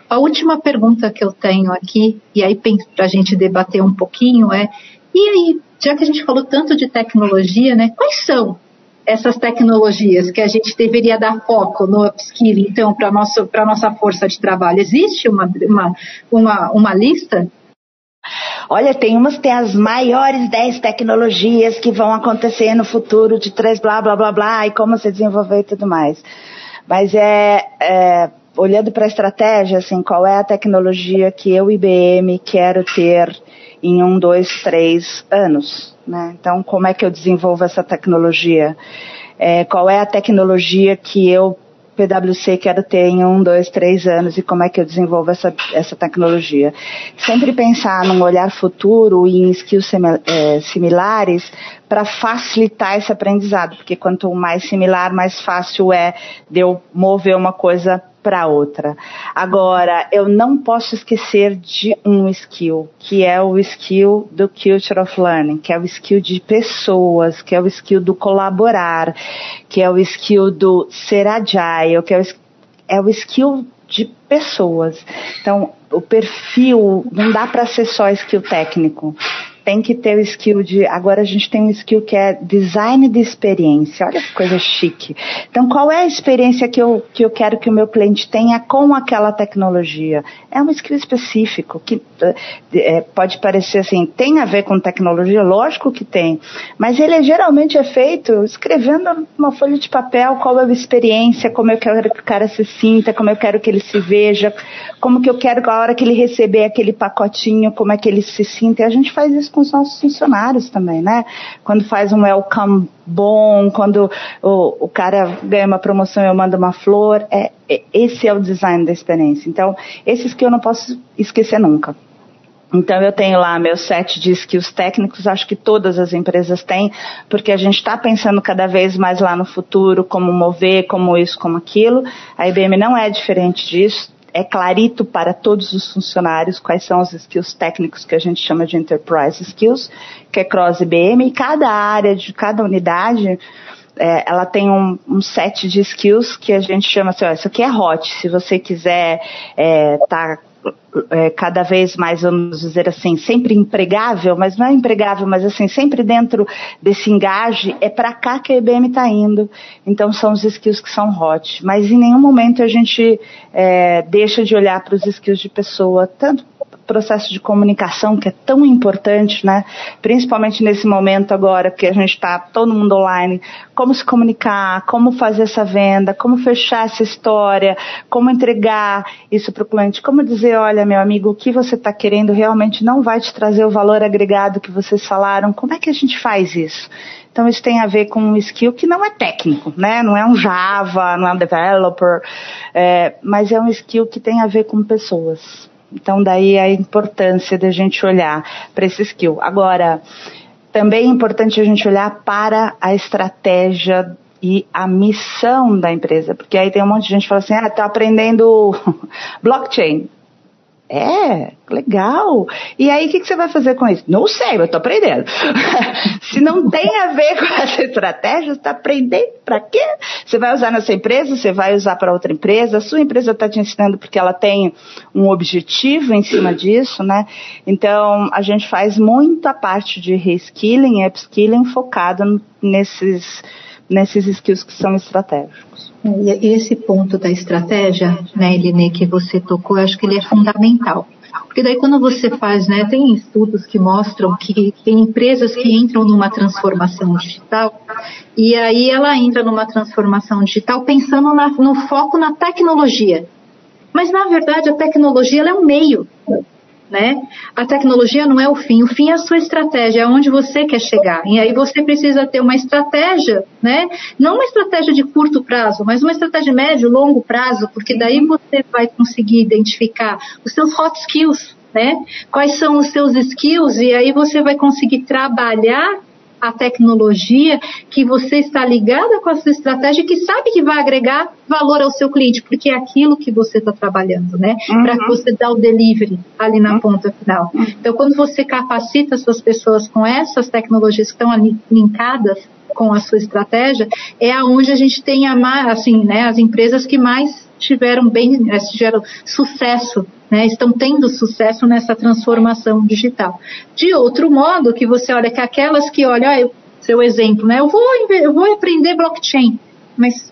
a última pergunta que eu tenho aqui, e aí para a gente debater um pouquinho, é: e aí, já que a gente falou tanto de tecnologia, né? Quais são essas tecnologias que a gente deveria dar foco no upskilling, então, para a nossa, nossa força de trabalho? Existe uma, uma, uma, uma lista? Olha, tem umas tem as maiores 10 tecnologias que vão acontecer no futuro de três blá blá blá blá e como se desenvolver e tudo mais. Mas é, é olhando para a estratégia, assim, qual é a tecnologia que eu, IBM, quero ter em um, dois, três anos. Né? Então, como é que eu desenvolvo essa tecnologia? É, qual é a tecnologia que eu PwC quero ter em um, dois, três anos e como é que eu desenvolvo essa, essa tecnologia. Sempre pensar num olhar futuro e em skills é, similares para facilitar esse aprendizado, porque quanto mais similar, mais fácil é de eu mover uma coisa para outra. Agora, eu não posso esquecer de um skill, que é o skill do Culture of Learning, que é o skill de pessoas, que é o skill do colaborar, que é o skill do ser agile, que é o, é o skill de pessoas. Então, o perfil não dá para ser só skill técnico tem que ter o skill de. Agora a gente tem um skill que é design de experiência. Olha que coisa chique. Então, qual é a experiência que eu, que eu quero que o meu cliente tenha com aquela tecnologia? É um skill específico que é, pode parecer assim, tem a ver com tecnologia? Lógico que tem. Mas ele geralmente é feito escrevendo numa folha de papel qual é a experiência, como eu quero que o cara se sinta, como eu quero que ele se veja, como que eu quero que a hora que ele receber aquele pacotinho, como é que ele se sinta. E a gente faz isso com os nossos funcionários também, né? Quando faz um welcome bom, quando o, o cara ganha uma promoção eu mando uma flor, é, é, esse é o design da experiência. Então, esses que eu não posso esquecer nunca. Então eu tenho lá meu set de skills técnicos, acho que todas as empresas têm, porque a gente está pensando cada vez mais lá no futuro, como mover, como isso, como aquilo. A IBM não é diferente disso é clarito para todos os funcionários quais são os skills técnicos que a gente chama de enterprise skills, que é cross IBM, e cada área de cada unidade é, ela tem um, um, set de skills que a gente chama assim, ó, isso aqui é hot, se você quiser é, tá é, cada vez mais, vamos dizer assim, sempre empregável, mas não é empregável, mas assim, sempre dentro desse engaje, é para cá que a IBM está indo. Então são os skills que são hot. Mas em nenhum momento a gente é, deixa de olhar para os skills de pessoa, tanto processo de comunicação que é tão importante, né? Principalmente nesse momento agora que a gente está todo mundo online, como se comunicar, como fazer essa venda, como fechar essa história, como entregar isso para o cliente, como dizer, olha, meu amigo, o que você está querendo realmente não vai te trazer o valor agregado que vocês falaram. Como é que a gente faz isso? Então isso tem a ver com um skill que não é técnico, né? Não é um Java, não é um developer, é, mas é um skill que tem a ver com pessoas. Então, daí a importância da gente olhar para esse skill. Agora, também é importante a gente olhar para a estratégia e a missão da empresa, porque aí tem um monte de gente que fala assim, ah, tá aprendendo blockchain. É, legal. E aí, o que, que, você vai fazer com isso? Não sei, eu estou aprendendo. Se não tem a ver com essa estratégia, você está aprendendo para quê? Você vai usar na sua empresa, você vai usar para outra empresa, a sua empresa está te ensinando porque ela tem um objetivo em cima disso, né? Então, a gente faz muita parte de reskilling e upskilling focado nesses, nesses skills que são estratégicos. Esse ponto da estratégia, né, Eline, que você tocou, eu acho que ele é fundamental. Porque daí quando você faz, né, tem estudos que mostram que tem empresas que entram numa transformação digital e aí ela entra numa transformação digital pensando na, no foco na tecnologia. Mas na verdade a tecnologia é um meio né? A tecnologia não é o fim, o fim é a sua estratégia, é onde você quer chegar. E aí você precisa ter uma estratégia, né? Não uma estratégia de curto prazo, mas uma estratégia de médio, longo prazo, porque daí você vai conseguir identificar os seus hot skills, né? Quais são os seus skills e aí você vai conseguir trabalhar a tecnologia que você está ligada com a sua estratégia que sabe que vai agregar valor ao seu cliente, porque é aquilo que você está trabalhando, né? Uhum. Para que você dê o delivery ali na uhum. ponta final. Uhum. Então, quando você capacita essas pessoas com essas tecnologias que estão ali linkadas com a sua estratégia, é aonde a gente tem a, assim, né, as empresas que mais tiveram bem, eh, tiveram sucesso né, estão tendo sucesso nessa transformação digital. De outro modo, que você olha que aquelas que olham, ah, seu exemplo, né, eu vou, eu vou aprender blockchain, mas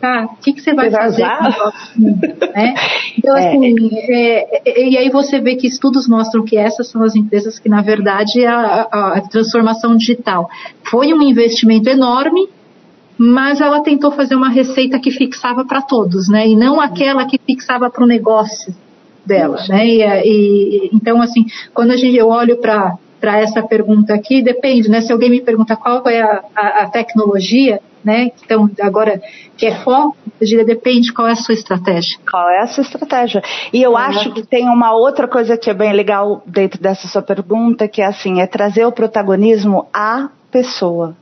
tá, o que, que você vai você fazer vai com blockchain? né? Então, é. assim, é, é, e aí você vê que estudos mostram que essas são as empresas que, na verdade, a, a, a transformação digital foi um investimento enorme, mas ela tentou fazer uma receita que fixava para todos, né? E não aquela que fixava para o negócio, dela, né? E, e, então, assim, quando a gente, eu olho para para essa pergunta aqui, depende, né? Se alguém me pergunta qual é a, a, a tecnologia, né? Então, agora, que é foco, eu diria, depende qual é a sua estratégia. Qual é a sua estratégia? E eu acho que tem uma outra coisa que é bem legal dentro dessa sua pergunta, que é assim, é trazer o protagonismo à pessoa.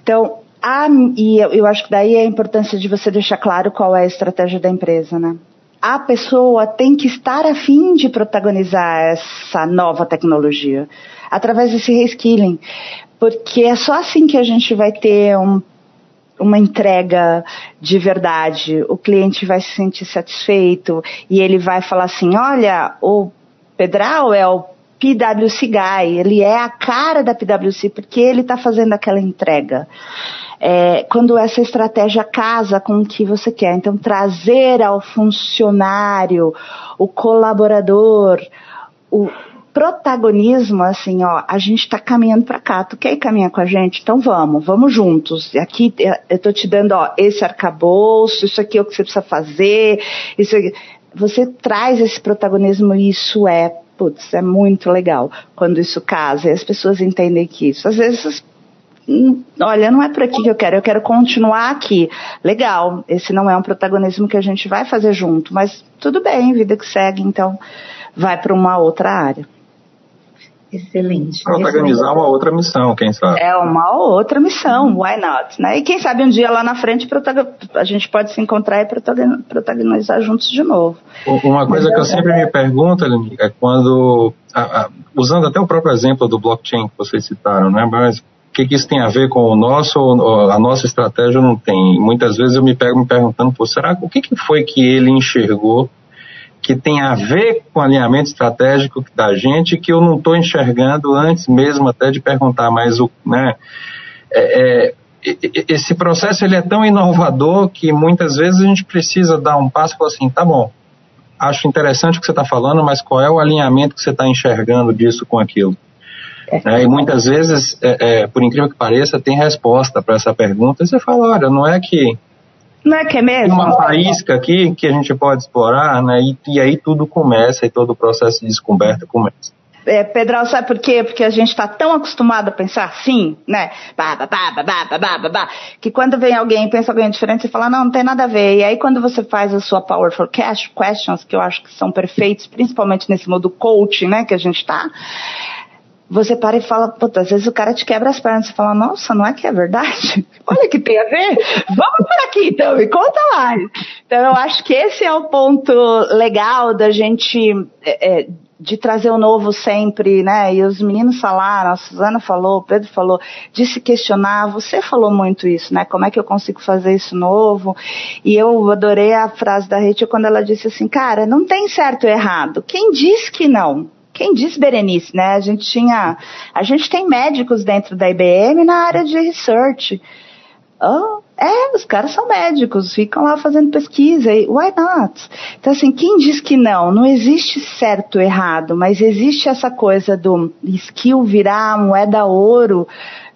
Então, a, e eu, eu acho que daí é a importância de você deixar claro qual é a estratégia da empresa, né? a pessoa tem que estar afim de protagonizar essa nova tecnologia através desse reskilling, porque é só assim que a gente vai ter um, uma entrega de verdade, o cliente vai se sentir satisfeito e ele vai falar assim, olha, o Pedral é o PwC Guy, ele é a cara da PwC porque ele está fazendo aquela entrega é, quando essa estratégia casa com o que você quer. Então, trazer ao funcionário, o colaborador, o protagonismo, assim, ó, a gente está caminhando para cá, tu quer ir caminhar com a gente? Então vamos, vamos juntos. Aqui eu estou te dando, ó, esse arcabouço, isso aqui é o que você precisa fazer, isso aqui. Você traz esse protagonismo e isso é putz, é muito legal quando isso casa e as pessoas entendem que isso. Às vezes Hum, olha, não é por aqui que eu quero, eu quero continuar aqui. Legal, esse não é um protagonismo que a gente vai fazer junto, mas tudo bem, vida que segue, então vai para uma outra área. Excelente. Protagonizar uma outra missão, quem sabe? É uma outra missão, why not? Né? E quem sabe um dia lá na frente a gente pode se encontrar e protagonizar juntos de novo. Uma coisa que eu sempre me pergunto, é quando, usando até o próprio exemplo do blockchain que vocês citaram, né? Mas que, que isso tem a ver com o nosso, a nossa estratégia não tem. Muitas vezes eu me pego me perguntando, pô, será o que, que foi que ele enxergou que tem a ver com o alinhamento estratégico da gente que eu não estou enxergando antes mesmo até de perguntar, mas o, né, é, é, esse processo ele é tão inovador que muitas vezes a gente precisa dar um passo e falar assim, tá bom, acho interessante o que você está falando, mas qual é o alinhamento que você está enxergando disso com aquilo? É, e muitas vezes, é, é, por incrível que pareça, tem resposta para essa pergunta. E você fala, olha, não é que não é que é mesmo? Uma faísca aqui que a gente pode explorar, né? E, e aí tudo começa e todo o processo de descoberta começa. É, Pedral, sabe por quê? Porque a gente está tão acostumado a pensar assim, né? Bah, bah, bah, bah, bah, bah, bah, que quando vem alguém e pensa alguém diferente, você fala, não, não tem nada a ver. E aí quando você faz a sua Powerful Questions, que eu acho que são perfeitos, principalmente nesse modo coaching, né, que a gente está, você para e fala, puta, às vezes o cara te quebra as pernas, você fala, nossa, não é que é verdade? Olha que tem a ver, vamos por aqui então, me conta mais. Então eu acho que esse é o ponto legal da gente, é, é, de trazer o novo sempre, né, e os meninos falaram, a Suzana falou, o Pedro falou, de se questionar, você falou muito isso, né, como é que eu consigo fazer isso novo, e eu adorei a frase da Rachel quando ela disse assim, cara, não tem certo ou errado, quem diz que não? Quem disse, Berenice, né? A gente tinha. A gente tem médicos dentro da IBM na área de research. Oh, é, os caras são médicos, ficam lá fazendo pesquisa, e why not? Então, assim, quem diz que não? Não existe certo errado, mas existe essa coisa do skill virar moeda ouro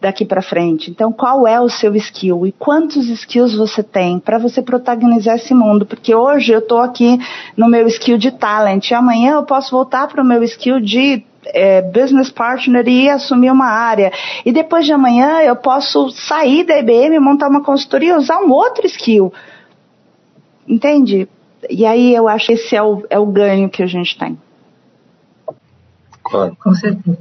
daqui para frente. Então, qual é o seu skill e quantos skills você tem para você protagonizar esse mundo? Porque hoje eu estou aqui no meu skill de talent e amanhã eu posso voltar para o meu skill de é, business partner e assumir uma área. E depois de amanhã eu posso sair da IBM, montar uma consultoria e usar um outro skill. Entende? E aí eu acho que esse é o, é o ganho que a gente tem. Claro. Com certeza.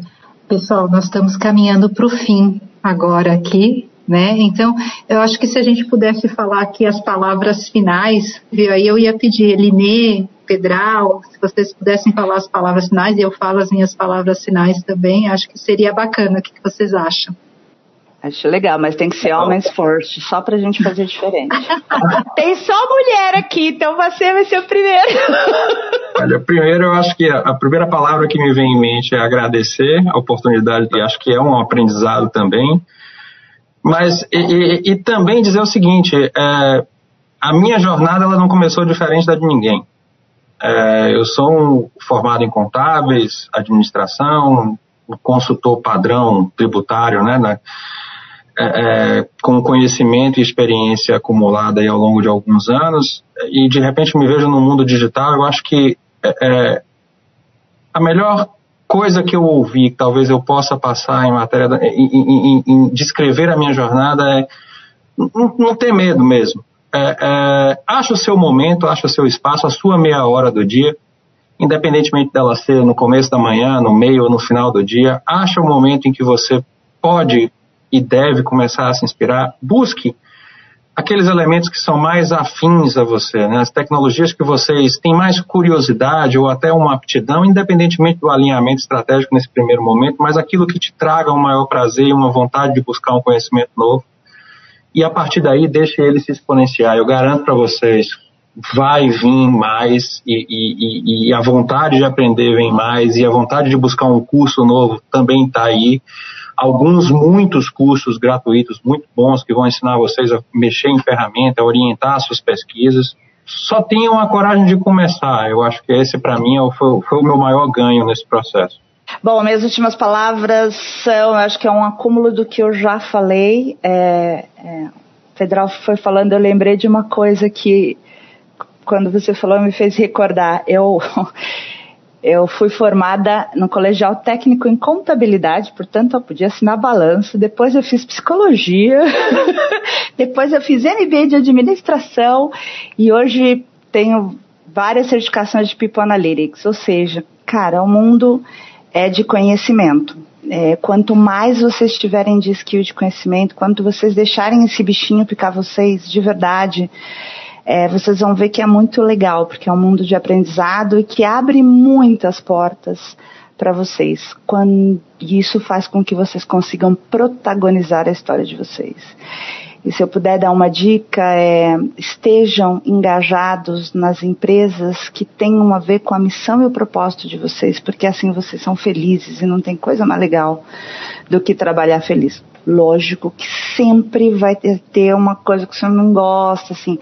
Pessoal, nós estamos caminhando para o fim agora aqui, né? Então, eu acho que se a gente pudesse falar aqui as palavras finais, viu? Aí eu ia pedir Elinê, Pedral, se vocês pudessem falar as palavras finais e eu falo as minhas palavras finais também, acho que seria bacana. O que vocês acham? Acho legal, mas tem que ser homens forte, só pra gente fazer diferente. tem só mulher aqui, então você vai ser o primeiro. Olha, primeiro eu acho que a, a, primeira palavra que me vem em mente é agradecer a oportunidade, e acho que é um aprendizado também. Mas, e, e, e também dizer o seguinte, é, a minha jornada ela não começou diferente da de ninguém. É, eu sou um formado em contábeis, administração, consultor padrão tributário, né, na, é, é, com conhecimento e experiência acumulada ao longo de alguns anos, e de repente me vejo no mundo digital, eu acho que é, é, a melhor coisa que eu ouvi, que talvez eu possa passar em matéria, da, em, em, em, descrever a minha jornada é não, não ter medo mesmo. É, é, acha o seu momento, acha o seu espaço, a sua meia hora do dia, independentemente dela ser no começo da manhã, no meio ou no final do dia, acha o momento em que você pode e deve começar a se inspirar, busque aqueles elementos que são mais afins a você, né? as tecnologias que vocês têm mais curiosidade ou até uma aptidão, independentemente do alinhamento estratégico nesse primeiro momento, mas aquilo que te traga um maior prazer e uma vontade de buscar um conhecimento novo. E a partir daí, deixe ele se exponenciar. Eu garanto para vocês, vai vir mais e, e, e, a vontade de aprender vem mais e a vontade de buscar um curso novo também está aí alguns, muitos cursos gratuitos muito bons que vão ensinar vocês a mexer em ferramenta, a orientar as suas pesquisas. Só tenham a coragem de começar. Eu acho que esse, para mim, é foi, foi o meu maior ganho nesse processo. Bom, minhas últimas palavras são, acho que é um acúmulo do que eu já falei. É, é, Federal foi falando, eu lembrei de uma coisa que, quando você falou, me fez recordar. Eu, eu fui formada no colegial técnico em contabilidade, portanto eu podia assinar balanço. Depois eu fiz psicologia, depois eu fiz MBA de administração e hoje tenho várias certificações de People Analytics. Ou seja, cara, o mundo é de conhecimento. É, quanto mais vocês tiverem de skill de conhecimento, quanto vocês deixarem esse bichinho picar vocês de verdade, é, vocês vão ver que é muito legal, porque é um mundo de aprendizado e que abre muitas portas para vocês. Quando isso faz com que vocês consigam protagonizar a história de vocês. E se eu puder dar uma dica, é, estejam engajados nas empresas que tenham a ver com a missão e o propósito de vocês, porque assim vocês são felizes e não tem coisa mais legal do que trabalhar feliz. Lógico que sempre vai ter uma coisa que você não gosta, assim,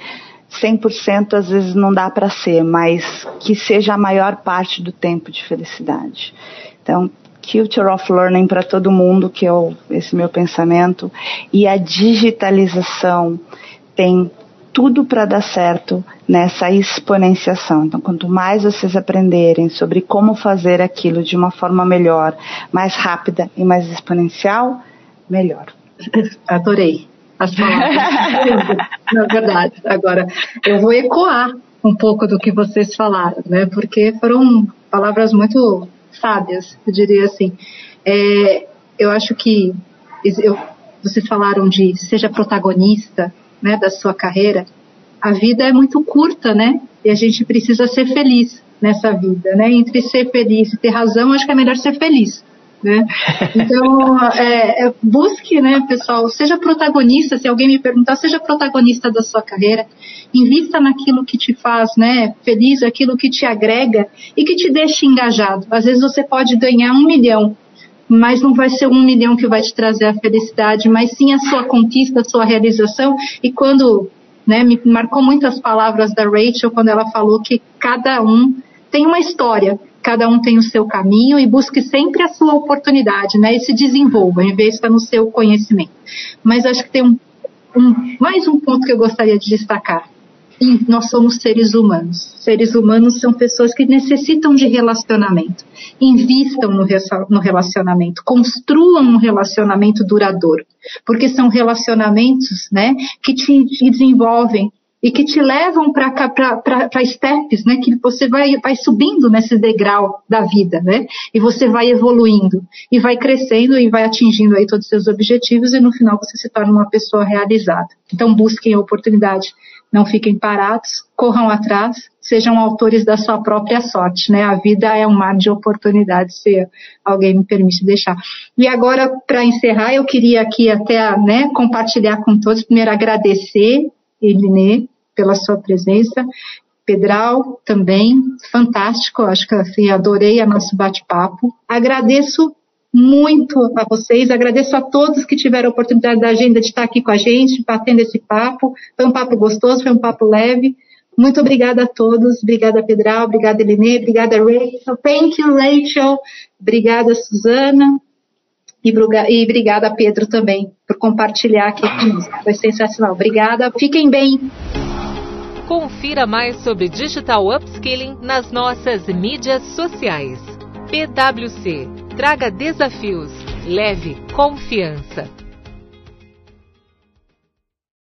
100% às vezes não dá para ser, mas que seja a maior parte do tempo de felicidade. Então, Culture of Learning para todo mundo, que é esse meu pensamento, e a digitalização tem tudo para dar certo nessa exponenciação. Então, quanto mais vocês aprenderem sobre como fazer aquilo de uma forma melhor, mais rápida e mais exponencial, melhor. Adorei as palavras. Na verdade, agora eu vou ecoar um pouco do que vocês falaram, né? Porque foram palavras muito sábias, eu diria assim. É, eu acho que eu, vocês falaram de seja protagonista, né, da sua carreira. A vida é muito curta, né? E a gente precisa ser feliz nessa vida, né? Entre ser feliz e ter razão, acho que é melhor ser feliz. Né? Então, é, é, busque, né, pessoal, seja protagonista, se alguém me perguntar, seja protagonista da sua carreira, invista naquilo que te faz né, feliz, aquilo que te agrega e que te deixe engajado. Às vezes você pode ganhar um milhão, mas não vai ser um milhão que vai te trazer a felicidade, mas sim a sua conquista, a sua realização. E quando, né, me marcou muito as palavras da Rachel, quando ela falou que cada um tem uma história cada um tem o seu caminho e busque sempre a sua oportunidade, né? E se desenvolva, estar no seu conhecimento. Mas acho que tem um, um, mais um ponto que eu gostaria de destacar. Nós somos seres humanos. Seres humanos são pessoas que necessitam de relacionamento. Invistam no, relacionamento, construam um relacionamento duradouro, porque são relacionamentos, né, que te desenvolvem, e que te levam para steps, né? Que você vai, vai subindo nesse degrau da vida, né? E você vai evoluindo e vai crescendo e vai atingindo aí todos os seus objetivos e no final você se torna uma pessoa realizada. Então busquem a oportunidade, não fiquem parados, corram atrás, sejam autores da sua própria sorte, né? A vida é um mar de oportunidades, se alguém me permite deixar. E agora, para encerrar, eu queria aqui até né, compartilhar com todos, primeiro agradecer Elinê, pela sua presença. Pedral também, fantástico, acho que assim, adorei a nosso bate-papo. Agradeço muito a vocês, agradeço a todos que tiveram a oportunidade da agenda de estar aqui com a gente, batendo esse papo. Foi um papo gostoso, foi um papo leve. Muito obrigada a todos, obrigada Pedral, obrigada Elinê, obrigada Rachel, thank you Rachel, obrigada Suzana, e obrigada, Pedro, também, por compartilhar aqui conosco. Foi sensacional. Obrigada. Fiquem bem. Confira mais sobre Digital Upskilling nas nossas mídias sociais. PwC. Traga desafios. Leve confiança.